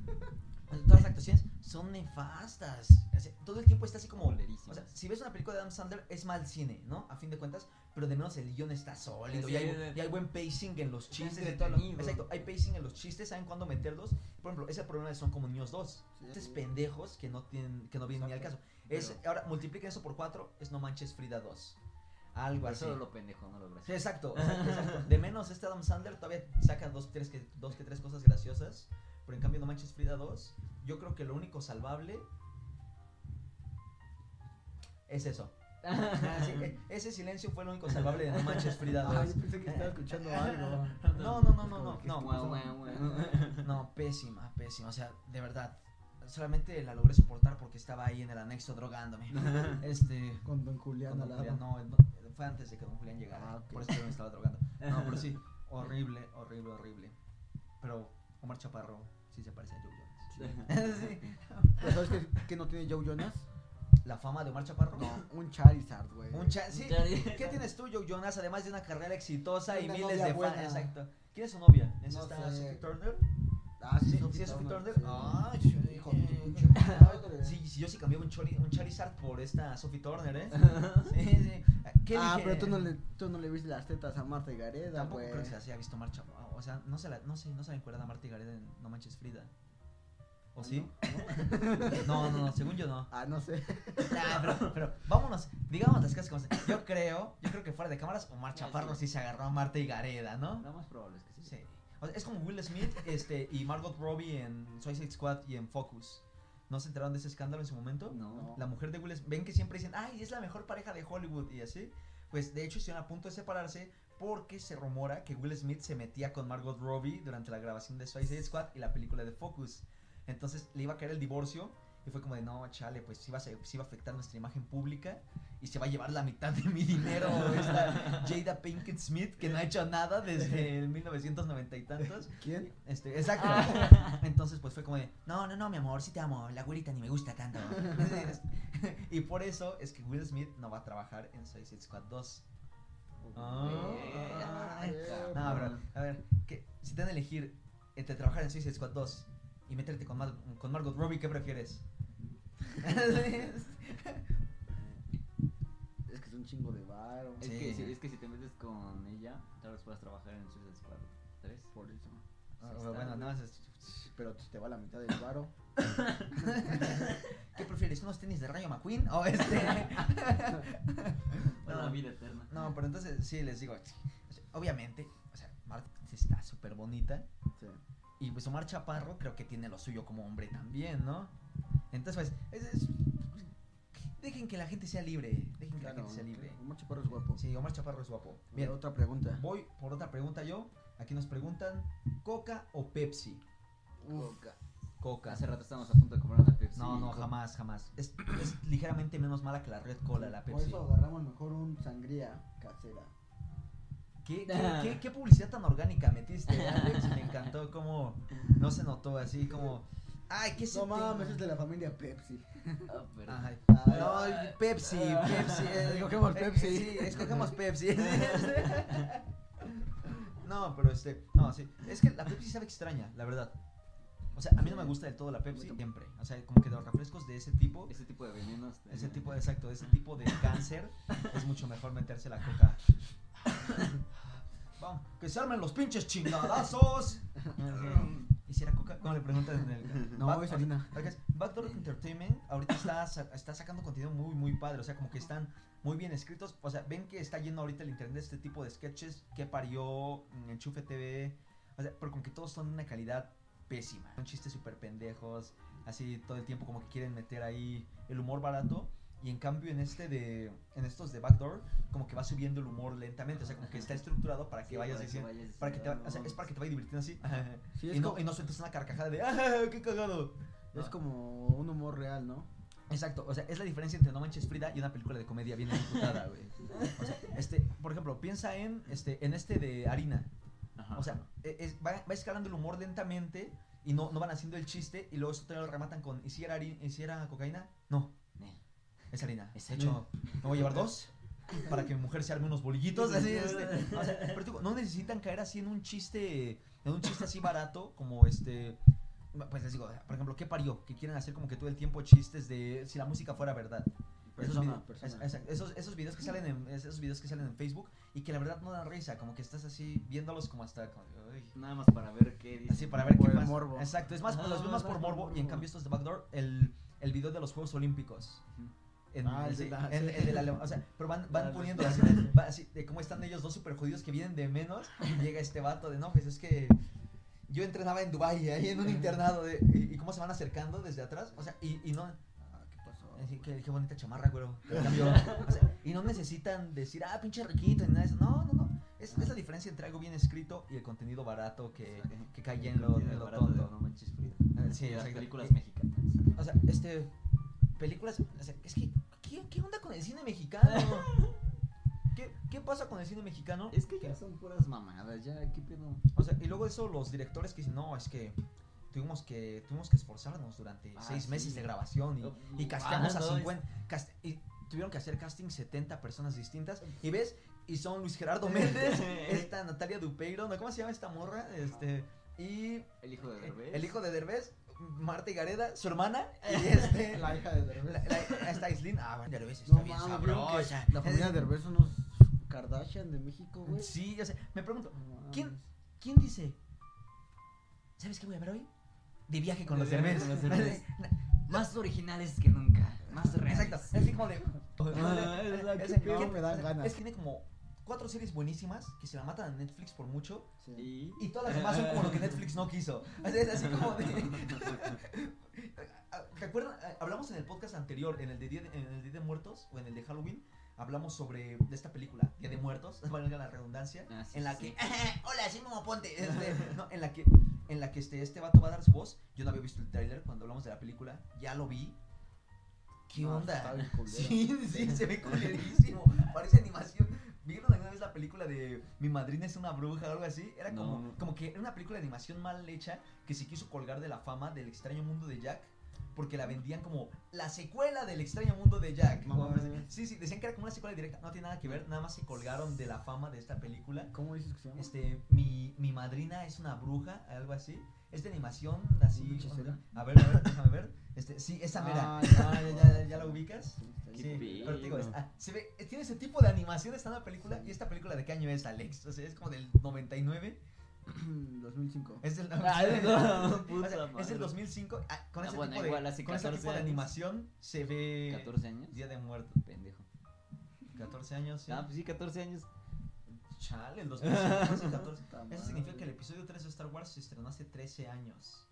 Todas las actuaciones son nefastas. Todo el tiempo está así como. Culerísimas. O sea, si ves una película de Adam Sandler, es mal cine, ¿no? A fin de cuentas, pero de menos el guion está sólido. Sí, y, hay, y hay buen pacing en los chistes. y todo lo- exacto, hay pacing en los chistes, saben cuándo meterlos. Por ejemplo, ese problema de Son como niños dos. Estos pendejos que no tienen, que no vienen ni al caso. Es, ahora, multipliquen eso por cuatro, es No Manches Frida 2. Algo Pero así. solo lo pendejo, no lo gracioso. exacto, exacto, exacto. De menos este Adam Sandler todavía saca dos, tres que, dos que tres cosas graciosas. Pero en cambio No Manches Frida 2, yo creo que lo único salvable es eso. Sí, e- ese silencio fue lo único salvable de No Manches Frida 2. Ah, yo pensé que estaba escuchando algo. No, no, no, no, no, ¿Qué no, no, no, pésima, pésima. O sea, de verdad, solamente la logré soportar porque estaba ahí en el anexo drogándome. Este, Con Don Julián Con al Don lado. Julián, no, no, fue antes de que Don Julián llegara. Ah, ok. Por eso yo me estaba drogando. No, pero sí, horrible, horrible, horrible. Pero Omar Chaparro sí se parece a Joe Jonas. Sí. ¿Pero sabes qué, qué no tiene Joe Jonas? La fama de Omar Chaparro. No, un Charizard, güey. Un cha- sí. Un Charizard. ¿Qué tienes tú, Joe Jonas? Además de una carrera exitosa y miles de fans. Exacto. ¿Quién es su novia? ¿Es No esta. Sophie Turner? Ah, Sí, sí, es Sophie. Ay, hijo de. Sí, sí, yo sí cambié un, Charizard por esta Sophie Turner, ¿eh? Sí, sí. ¿Qué Ah, pero tú no, le, tú no le viste las tetas a Marta y Gareda, Tampoco creo que se las haya visto Marcha. O sea, no se la, no sé, no se la encuerda a Marta y Gareda en No Manches Frida. ¿O sí? No, no, no, según yo no. Ah, no sé. Nah, pero, pero vámonos, digamos las cosas como. Yo creo, yo creo que fuera de cámaras Omar Ya, Chaparro sí se agarró a Marta y Gareda, ¿no? Lo más probable es que sí. Sí. O sea, es como Will Smith este, y Margot Robbie en Suicide Squad y en Focus. ¿No se enteraron de ese escándalo en su momento? No. La mujer de Will Smith. Ven que siempre dicen, ay, es la mejor pareja de Hollywood y así. Pues de hecho estuvieron a punto de separarse porque se rumora que Will Smith se metía con Margot Robbie durante la grabación de Suicide Squad y la película de Focus. Entonces le iba a caer el divorcio y fue como de, no, chale, pues sí va, a, sí va a afectar nuestra imagen pública y se va a llevar la mitad de mi dinero esta Jada Pinkett Smith que no ha hecho nada desde el 1990 y tantos. ¿Quién? Este, exacto. Entonces, pues fue como de, no, no, no, mi amor, sí te amo, la güerita ni me gusta tanto. y por eso es que Will Smith no va a trabajar en Suicide Squad 2. Ah. Ay, No, pero, a ver, que, si te dan a elegir entre trabajar en Suicide Squad 2 y meterte con, Mar- con Margot Robbie, ¿qué prefieres? Es que es un chingo de varo. Es, Sí. que, si, es que si te metes con ella, tal vez puedas trabajar en Suicide Squad 3. Por eso. Ah, bueno, más es- Pero si te va la mitad del varo. ¿Qué prefieres? ¿Unos tenis de Rayo McQueen o este? La No. vida eterna. No, pero entonces sí les digo, obviamente, o sea, Marta está súper bonita Sí. Y pues Omar Chaparro creo que tiene lo suyo como hombre también, ¿no? Entonces pues, es- es- dejen que la gente sea libre, dejen que la gente sea libre. Omar Chaparro es guapo. Sí, Omar Chaparro es guapo. Bien, otra pregunta. voy por otra pregunta yo. Aquí nos preguntan, ¿Coca o Pepsi? Coca. Coca. Hace rato estábamos a punto de comprar una Pepsi. No, no, jamás, jamás. Es, es ligeramente menos mala que la Red Cola, la Por Pepsi. eso agarramos mejor un sangría casera. ¿Qué, qué, qué- qué publicidad tan orgánica metiste, Alex? Me encantó cómo no se notó así como... Ay, qué No mames, es de la familia Pepsi. Ah, pero- Ay, Ay, ay, Pepsi, Pepsi. eh, Escogemos eh, Pepsi. Sí, escogemos Pepsi. No, pero este, no, sí. Es que la Pepsi sabe extraña, la verdad. O sea, a mí no me gusta del todo la Pepsi siempre. O sea, como que los refrescos de ese tipo, Ese tipo de venenos. ese tipo de, exacto, de ese tipo de cáncer, es mucho mejor meterse la coca. Vamos, que se armen los pinches chingadazos. ¿Y si era coca? ¿Cómo le preguntan en el.? No, es harina. Backdoor Entertainment ahorita está, está sacando contenido muy, muy padre. O sea, como que están muy bien escritos. O sea, ven que está yendo ahorita el internet de este tipo de sketches que parió mm, Enchufe TV. O sea, pero como que todos son de una calidad pésima. Son chistes súper pendejos. Así todo el tiempo como que quieren meter ahí el humor barato. Y en cambio en este de. En estos de Backdoor, como que va subiendo el humor lentamente. O sea, como que está estructurado para que Sí, vayas para que diciendo. vayas Para que te, va- o sea, no, es para que te vaya divirtiendo así. Sí, y, no, como- y no sueltes una carcajada de ¡Ah, qué cagado! Es No. como un humor real, ¿no? Exacto, o sea, es la diferencia entre No Manches Frida y una película de comedia bien ejecutada, güey. O sea, este, por ejemplo, piensa en este, en este de Harina. Ajá. O sea, e- es- va, va escalando el humor lentamente y no, no van haciendo el chiste y luego eso te lo rematan con ¿y si era, hari- y si era cocaína? No. Es harina. Es de hecho, me voy a llevar dos para que mi mujer se arme unos bolillitos. Así, este, o sea, pero digo, no necesitan caer así en un chiste, en un chiste así barato como este. Pues les digo, por ejemplo, ¿qué parió? Que quieren hacer como que todo el tiempo chistes de si la música fuera verdad. Esos, Persona, vide- persona. es- exacto, esos, esos videos que salen en esos videos que salen en Facebook y que la verdad no dan risa, como que estás así viéndolos como hasta como. Nada más para ver qué dice. así para ver Por qué pasa. morbo. Exacto, es más, Ajá, los ves más por por morbo y en morbo. cambio estos de Backdoor el el video de los Juegos Olímpicos. Ujú. En, Ah, el sí, de la- en- sí. el de la- o sea, pero van, van poniendo sí. así, va así de cómo están ellos dos super jodidos que vienen de menos y llega este vato de no, pues es que yo entrenaba en Dubai ahí en un internado de, y, y cómo se van acercando desde atrás, o sea, y, y no Ah, ¿qué pasó? así que qué bonita chamarra, güero. O sea, y no necesitan decir, ah, pinche riquito, ni nada de eso. No, no, no. Es, es la diferencia entre algo bien escrito y el contenido barato que, que cae en lo, en lo Barato de tonto. No manches Frida. Ah, sí, las películas mexicanas. O sea, este. Películas. O sea, es que. ¿Qué, qué onda con el cine mexicano? ¿Qué, ¿Qué pasa con el cine mexicano? Es que ya son puras mamadas, ya, qué pedo. O sea, y luego eso, los directores que dicen, no, es que. Tuvimos que, tuvimos que esforzarnos durante Ah, seis sí. meses de grabación y, No, y casteamos ah, a no, 50. cast- y tuvieron que hacer casting 70 personas distintas. Y ves, y son Luis Gerardo Méndez, esta Natalia Dupeiro, ¿no? ¿cómo se llama esta morra? Este. Y El hijo de Derbez. el hijo de Derbez, Marta y Gareda, su hermana, y este. La hija de Derbez. La, la- esta Aislinn, ah, bueno, Derbez está No bien mames, ¿vieron que sabrosa. La familia de Derbez son unos Kardashian de México, güey. Sí, ya sé. Me pregunto, No ¿quién. ¿quién dice? ¿Sabes qué voy a ver hoy? De viaje con De los Derbez. los. Más originales que nunca. Más reales. Exacto, es así como de. Ah, es- No, ¿quién- me dan ganas. Es que tiene como cuatro series buenísimas que se la matan a Netflix por mucho Sí. Y... todas las demás son como lo que Netflix no quiso. Es, así como de. ¿Te acuerdas? Hablamos en el podcast anterior, en el de Día de, en el Día de Muertos o en el de Halloween, hablamos sobre de esta película, Día de Muertos, valga la redundancia, Ah, sí, en la sí. que hola, soy Momo Ponte, este, no, en la que en la que este este vato va a dar su voz. Yo no había visto el tráiler cuando hablamos de la película, ya lo vi. ¿Qué No, onda? está bien culero. Sí, sí, se ve culerísimo. Parece animación. ¿Vieron alguna vez la película de Mi madrina es una bruja o algo así? Era como, No. como que era una película de animación mal hecha que se quiso colgar de la fama del extraño mundo de Jack. Porque la vendían como la secuela del extraño mundo de Jack. Sí, sí, decían que era como una secuela directa. No tiene nada que ver, nada más se colgaron de la fama de esta película. ¿Cómo dices que se llama? Este, mi, mi madrina es una bruja, algo así. Es de animación, así. A ver, a ver, déjame ver. Este, sí, esa mera. Ah, Ah, ya, ya, ya la ubicas. Sí, pero te digo, es- ah, se ve, tiene ese tipo de animación esta nueva película. ¿Y esta película de qué año es, Alex? O sea, es como del 99. 2005. Es del, Ah, no, o puta sea, es del 2005. ah, con Ah, ese bueno, tipo, igual de, con ese 14 tipo de animación se ve 14 años. Día de Muertos. Pendejo. 14 años, sí. Ah, pues sí, 14 años. Chale, el 2005, hace 14. Puta Eso significa que el episodio 3 de Star Wars se estrenó hace 13 años.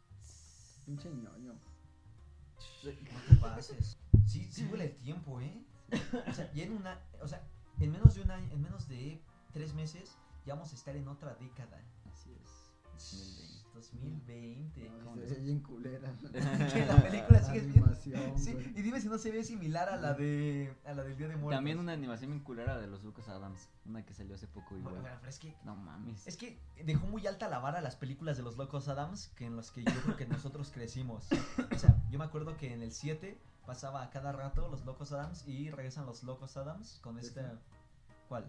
Pinche ñoño. No te pases. Sí, sí huele el tiempo, ¿eh? O sea, ya en una, o sea, en menos de un año, en menos de tres meses, ya vamos a estar en otra década. Así es. 2020. No, se ve bien culera. Que la película sigue bien. animación, Sí, güey. y dime si no se ve similar a la de a la del Día de Muertos. También una animación bien culera de los Lucas Adams. Una que salió hace poco igual. bueno, pero es que No mames. es que dejó muy alta la vara las películas de los Locos Adams que en los que yo creo que nosotros crecimos. O sea, yo me acuerdo que en el 7 pasaba a cada rato los Locos Adams y regresan los Locos Adams con esta ¿Cuál?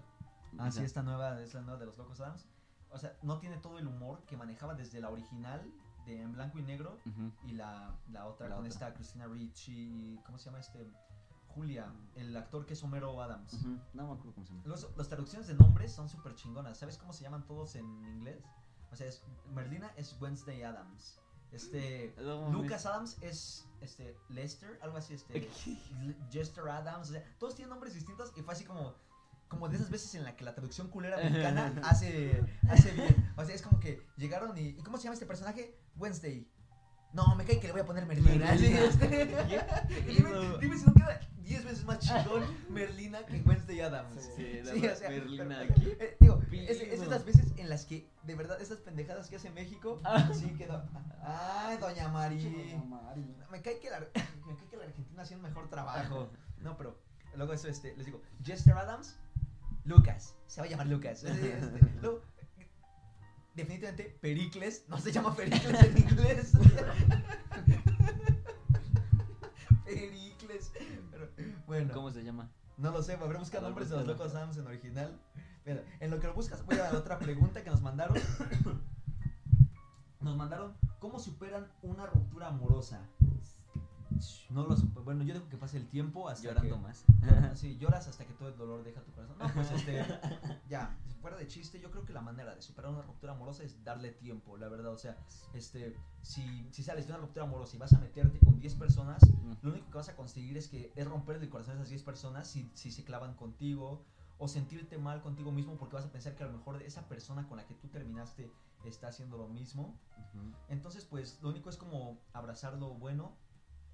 Ah, sí, esta nueva es la nueva de los Locos Adams. O sea, no tiene todo el humor que manejaba desde la original de en blanco y negro y la, la otra La con otra. esta Christina Ricci ¿cómo se llama este? Julia, el actor que es Homero Adams. No me acuerdo cómo se llama. Los- las traducciones de nombres son súper chingonas. ¿Sabes cómo se llaman todos en inglés? O sea, es, Merlina es Wednesday Adams. Este, No. Lucas Adams es este Lester, algo así, este Jester Adams, o sea, todos tienen nombres distintos y fue así como como de esas veces en la que la traducción culera mexicana hace hace bien. O sea, es como que llegaron y ¿y cómo se llama este personaje? Wednesday. No, me cae que le voy a poner Merlina. Sí. Y dime, dime si no queda 10 veces más chingón Merlina que Wednesday Adams. Sí, Sí, verdad, o sea, Merlina pero- aquí. eh, digo, es, es de veces en las que de verdad esas pendejadas que hace México sí quedó. Ay, doña Mari. Doña Mari. Me cae que la, me cae que la Argentina hacía un mejor trabajo. No, pero luego eso, este, les digo, Jester Adams, Lucas, se va a llamar Lucas. Este, definitivamente, Pericles, no se llama Pericles en inglés. Pericles. Pero, bueno, ¿Cómo se llama? no lo sé, A ver, nombres de los locos Adams en original. Mira, en lo que lo buscas, voy a la otra pregunta que nos mandaron. Nos mandaron, ¿cómo superan una ruptura amorosa? No lo supe- Bueno, yo dejo que pase el tiempo hasta Llorando que... más. Sí, lloras hasta que todo el dolor deja tu corazón. No, pues este, ya, fuera de chiste, yo creo que la manera de superar una ruptura amorosa es darle tiempo, la verdad. O sea, este, si, si sales de una ruptura amorosa y vas a meterte con 10 personas, lo único que vas a conseguir es que es romper el corazón de esas 10 personas si, si se clavan contigo o sentirte mal contigo mismo porque vas a pensar que a lo mejor esa persona con la que tú terminaste está haciendo lo mismo. Entonces, pues lo único es como abrazar lo bueno,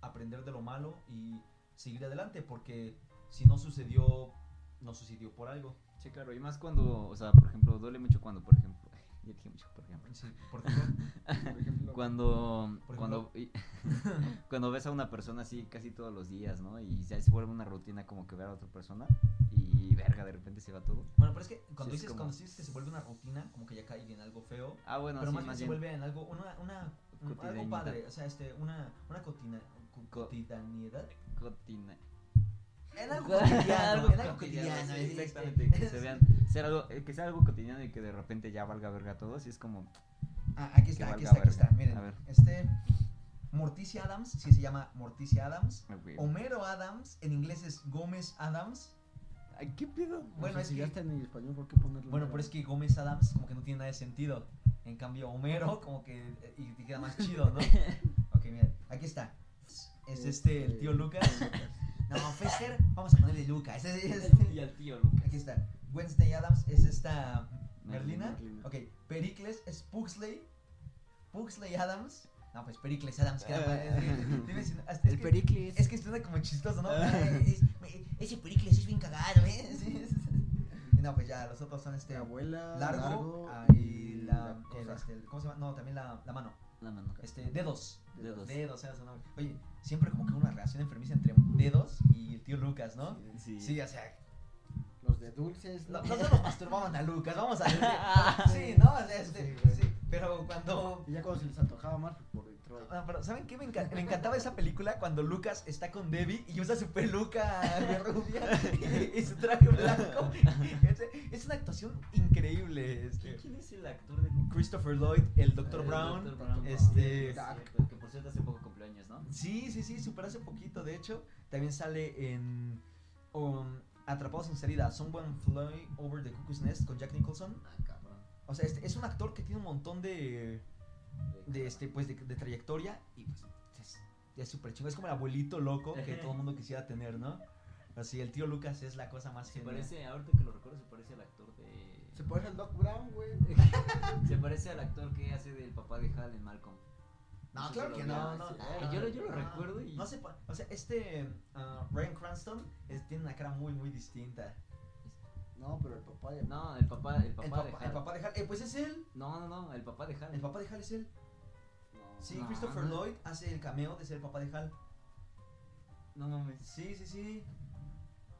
aprender de lo malo y seguir adelante porque si no sucedió, no sucedió por algo. Sí, claro, y más cuando, o sea, por ejemplo, duele mucho cuando, por ejemplo, ya dije mucho, por ejemplo. Sí, por ejemplo, Por ejemplo, Cuando, Por cuando, ves a una persona así casi todos los días, ¿no? Y ya se vuelve una rutina como que ver a otra persona y verga, de repente se va todo. bueno, pero es que cuando Sí, dices como- cuando dices que se vuelve una rutina, como que ya cae en algo feo. Ah, bueno, pero sí, más bien se vuelve en algo, una, una, un- algo padre, o sea, este, una, una cotina, co- Co- cotidianidad. Cotina. En algo cotidiano, algo cotidiano, cotidiano. sí, exactamente, que se vean, ser algo, eh, que sea algo cotidiano y que de repente ya valga verga todo, así es como, Ah, aquí Que está, aquí está, aquí está, miren. A ver. Este, Morticia Adams, sí se llama Morticia Adams. ah, güey. Homero Adams, en inglés es Gómez Adams. Ay, ¿qué pedo? Bueno, bueno, es si ya que- está en español, ¿por qué ponerlo? Bueno, en pero es que Gómez Adams como que no tiene nada de sentido. En cambio, Homero como que eh, y te queda más chido, ¿no? Ok, mira, aquí está. Es este, el tío Lucas. No, Fester, vamos a ponerle Lucas. Es- es- Y al tío Lucas. Aquí está. Wednesday Adams es esta Merlina. Merlina. Ok, Pericles es Pugsley. Pugsley Adams. No, pues Pericles Adams. que era- dime si no- hasta- es El que- Pericles. Es que suena como chistoso, ¿no? Es- me- ese Pericles es bien cagado, ¿eh? Sí, sí, sí. Y no, pues ya, los otros son este. Mi abuela, Largo, largo, ah, y la, el, este, el- ¿cómo se llama? No, también la, la mano. La mano. Este, dedos. Dedos. Dedos, era su nombre. Oye, siempre como que una relación enfermiza entre dedos y el tío Lucas, ¿no? Sí. Sí, o sea, Los de dulces. no, ¿no? no se nos masturbaban a Lucas, vamos a ver. Sí, ¿no? Este, Sí, sí, pero cuando... Y ya cuando se les antojaba más, pues por Ah, pero ¿saben qué? Me, enca- me encantaba esa película cuando Lucas está con Debbie y usa su peluca de rubia y, y su traje blanco. Es, es una actuación increíble. Este. ¿Quién es el actor de Christopher Lloyd, el Dr. El Brown. Dr. Brown. Este, Sí, cierto, que por cierto hace poco cumpleaños, ¿no? Sí, sí, sí, super hace poquito, de hecho. También sale en um, Atrapados en salida, Someone Fly Over the Cuckoo's Nest con Jack Nicholson. Ah, cabrón. O sea, este, es un actor que tiene un montón de, de este, pues, de, de trayectoria y pues es- es súper chingo. Es como el abuelito loco que todo el mundo quisiera tener, ¿no? Así, el tío Lucas es la cosa más Se genial. parece, ahorita que lo recuerdo, se parece al actor de... Se parece al Doc Brown, güey. Se parece al actor que hace del papá de Hal en Malcolm. No, sé claro que no, no. Ah, yo lo- yo lo no, recuerdo y- No sé, o sea, este ah, Ryan Cranston es- tiene una cara muy, muy distinta. No, pero el papá de. No, el papá, el papá, El de papá, Hal. el papá de Hal, eh, pues es él. No, no, no, el papá de Hal. El papá de Hal es él. No. Sí, No, Christopher no. Lloyd hace el cameo de ser el papá de Hal. No mames. Sí, sí, sí.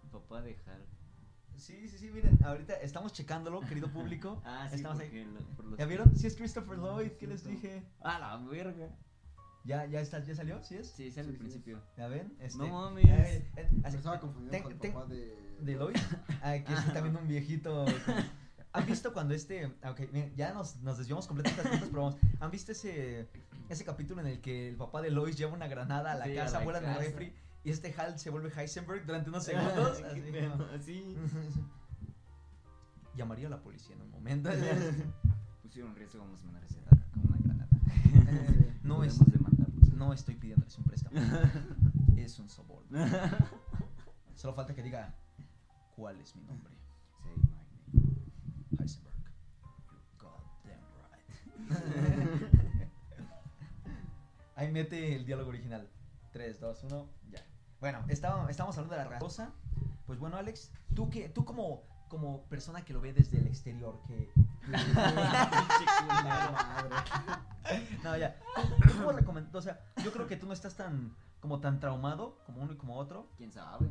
El papá de Hal. Sí, sí, sí, miren, ahorita estamos checándolo, querido público. Ah, sí, Estamos ahí. porque lo- por los- ¿Ya vieron? Sí es Christopher Lloyd, ¿qué les dije? Ah, la verga. ¿Ya, ya, está, ya salió? ¿Sí es? Sí, sale al Sí, sí, principio. ¿Ya ven? Este, No mames. eh, eh, así- estaba confundiendo ten- con el ten- papá de. ¿De Lloyd? Ah, que es también un viejito. con- ¿Han visto cuando este.? ah, Ok, ya nos, nos desviamos completamente pero vamos. ¿Han visto ese, ese capítulo en el que el papá de Lois lleva una granada a la Sí, a casa, la vuela en el refri y este Hal se vuelve Heisenberg durante unos segundos? Así, pedo, ¿no? Sí. Llamaría a la policía en un momento. Si un riesgo vamos a mandar ese como una granada. No es-. No estoy pidiéndoles un préstamo. es un soborno. Solo falta que diga cuál es mi nombre. Say my name. Heisenberg. You're goddamn right. Ahí mete el diálogo original. 3, 2, 1, ya. Bueno, estaba- estamos hablando de la raza. Pues bueno, Alex, tú que tú como como persona que lo ve desde el exterior, que no, ya. ¿Cómo recomendó? O sea, yo creo que tú no estás tan como tan traumado como uno y como otro. ¿Quién sabe?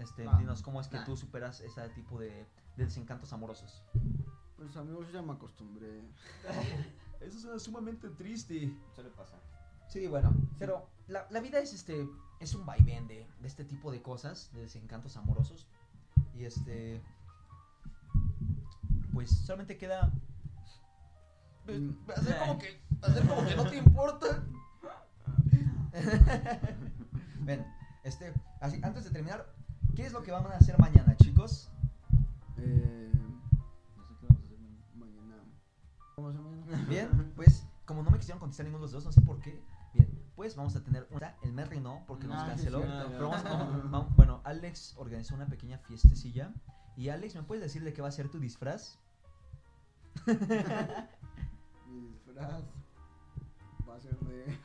Este, Ah, dinos cómo es que nah. tú superas ese tipo de, de desencantos amorosos. Pues amigos, yo ya me acostumbré. Eso es sumamente triste. Suele pasar. Sí, bueno, pero la, la vida es este es un vaivén de, de este tipo de cosas, de desencantos amorosos. Y este pues solamente queda Mm. hacer como que hacer como que no te importa. Ven, este, así antes de terminar, ¿qué es lo que van a hacer mañana, chicos? Eh, No sé qué vamos a hacer mañana. mañana. ¿Cómo se llama? Bien, pues como no me quisieron contestar ninguno de los dos, no sé por qué. Bien, pues vamos a tener una. El Merry no, porque nos Ah, sí, canceló. pero vamos, vamos- vamos- bueno, Alex organizó una pequeña fiestecilla. Y Alex, ¿me puedes decir de qué va a ser tu disfraz? Mi disfraz va a ser de.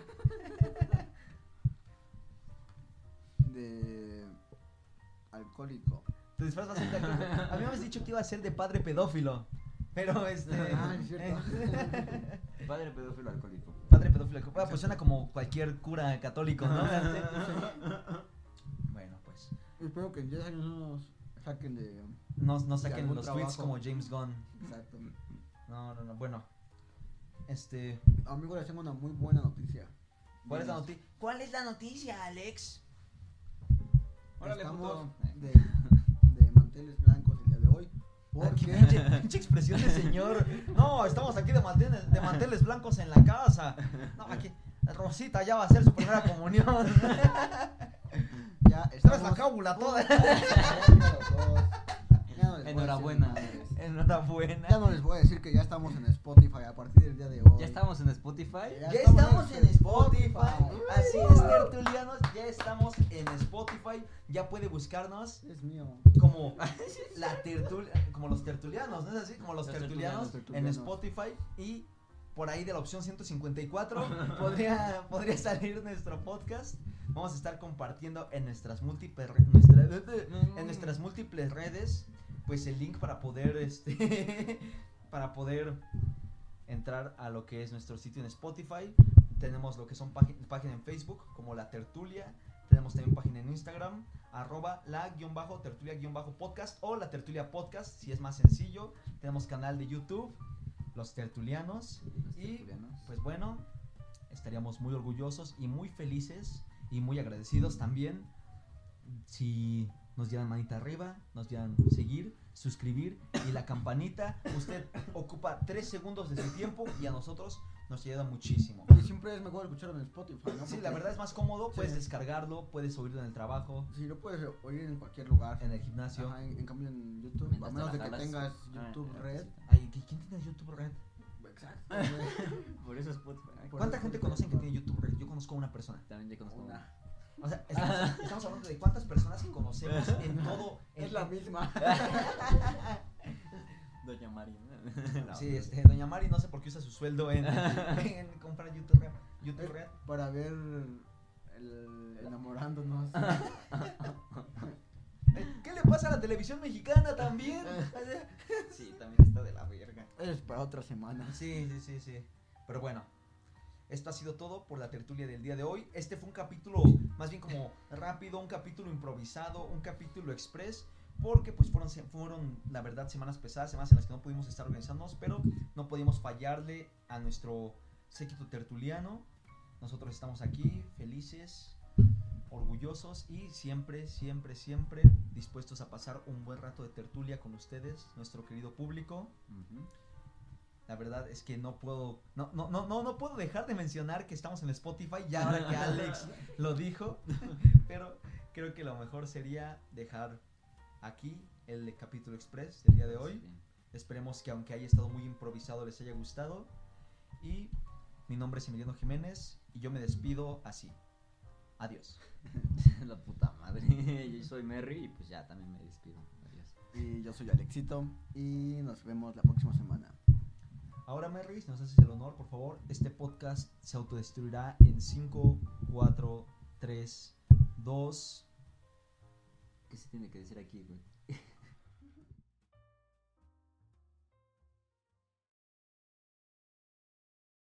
de. Alcohólico. Tu disfraz va a ser de alcohólico. A mí me habías dicho que iba a ser de padre pedófilo. Pero este. Ah, es cierto. Padre pedófilo alcohólico. padre pedófilo. Ah, pues suena como cualquier cura católico, ¿no? bueno, pues. Espero que en 10 años no nos saquen de. No, saquen los tweets como James Gunn. Exacto. No, no, no. Bueno. Este. Amigos, les tengo una muy buena noticia. ¿Cuál es la noticia? ¿Cuál es la noticia, Alex? Órale, Estamos de, de manteles blancos el día de hoy. Porque. pinche, expresión de señor. No, estamos aquí de manteles, de manteles blancos en la casa. No, aquí. Rosita ya va a hacer su primera comunión. ya Traes estamos. la cábula toda. Ya no les voy a decir Enhorabuena. Enhorabuena. Ya no les voy a decir que ya estamos en Spotify a partir del día de hoy. Ya estamos en Spotify. Ya Ya estamos en Spotify. Spotify. Así es, tertulianos. Ya estamos en Spotify. Ya puede buscarnos Es mío. como la tertulia, como los tertulianos, ¿no es así? Como los, Los tertulianos, tertulianos, en. Spotify y por ahí de la opción 154 podría, podría salir nuestro podcast. Vamos a estar compartiendo en nuestras múltiples nuestra- en nuestras múltiples redes pues el link para poder este para poder entrar a lo que es nuestro sitio en Spotify. Tenemos lo que son págin- página en Facebook como La Tertulia. Tenemos también página en Instagram, arroba la guion bajo tertulia guion bajo podcast o la tertulia podcast si es más sencillo. Tenemos canal de YouTube, Los Tertulianos. Los Y tertulianos. pues bueno, estaríamos muy orgullosos y muy felices y muy agradecidos también si nos dieran manita arriba, nos dieran seguir, suscribir y la campanita. Usted ocupa tres segundos de su tiempo y a nosotros nos ayuda muchísimo. Y siempre es mejor escucharlo en Spotify, ¿no? Sí, la verdad es más cómodo, puedes Sí. descargarlo, puedes oírlo en el trabajo, Si lo puedes oír en cualquier lugar. en el gimnasio. Ajá, en, en cambio en YouTube, Mientras a menos de que jalas. tengas Ah, YouTube la Red. Ay, ¿qui- ¿quién tiene YouTube Red? Exacto. Por eso Spotify. Por ¿Cuánta gente Spotify conocen que tiene YouTube Red? Yo conozco a una persona. También ya conozco Una. O sea, estamos, estamos hablando de cuántas personas que conocemos en todo. En, Es la misma. Doña Mari. ¿no? Sí, este, doña Mari no sé por qué usa su sueldo en, en comprar YouTube Red. YouTube Red. Para ver el enamorándonos. ¿Qué le pasa a la televisión mexicana también? Sí, también está de la verga. es para otra semana. Sí, sí, sí, sí. Pero bueno, esto ha sido todo por la tertulia del día de hoy. Este fue un capítulo más bien como rápido, un capítulo improvisado, un capítulo express. Porque pues fueron, fueron, la verdad, semanas pesadas, semanas en las que no pudimos estar organizándonos, pero no podíamos fallarle a nuestro séquito tertuliano. Nosotros estamos aquí, felices, orgullosos y siempre, siempre, siempre dispuestos a pasar un buen rato de tertulia con ustedes, nuestro querido público. Ujú. La verdad es que no puedo, no, no, no, no, no puedo dejar de mencionar que estamos en Spotify, ya ahora que Alex lo dijo, pero creo que lo mejor sería dejar aquí el capítulo express del día de hoy. Sí. Esperemos que aunque haya estado muy improvisado les haya gustado. Y mi nombre es Emiliano Jiménez y yo me despido así. Adiós. La puta madre. Yo soy Merry y pues ya también me despido. Adiós. Y yo soy Alexito y nos vemos la próxima semana. Ahora, Merry, si nos haces el honor, por favor, este podcast se autodestruirá en 5, 4, 3, 2. ¿Qué se tiene que decir aquí, güey?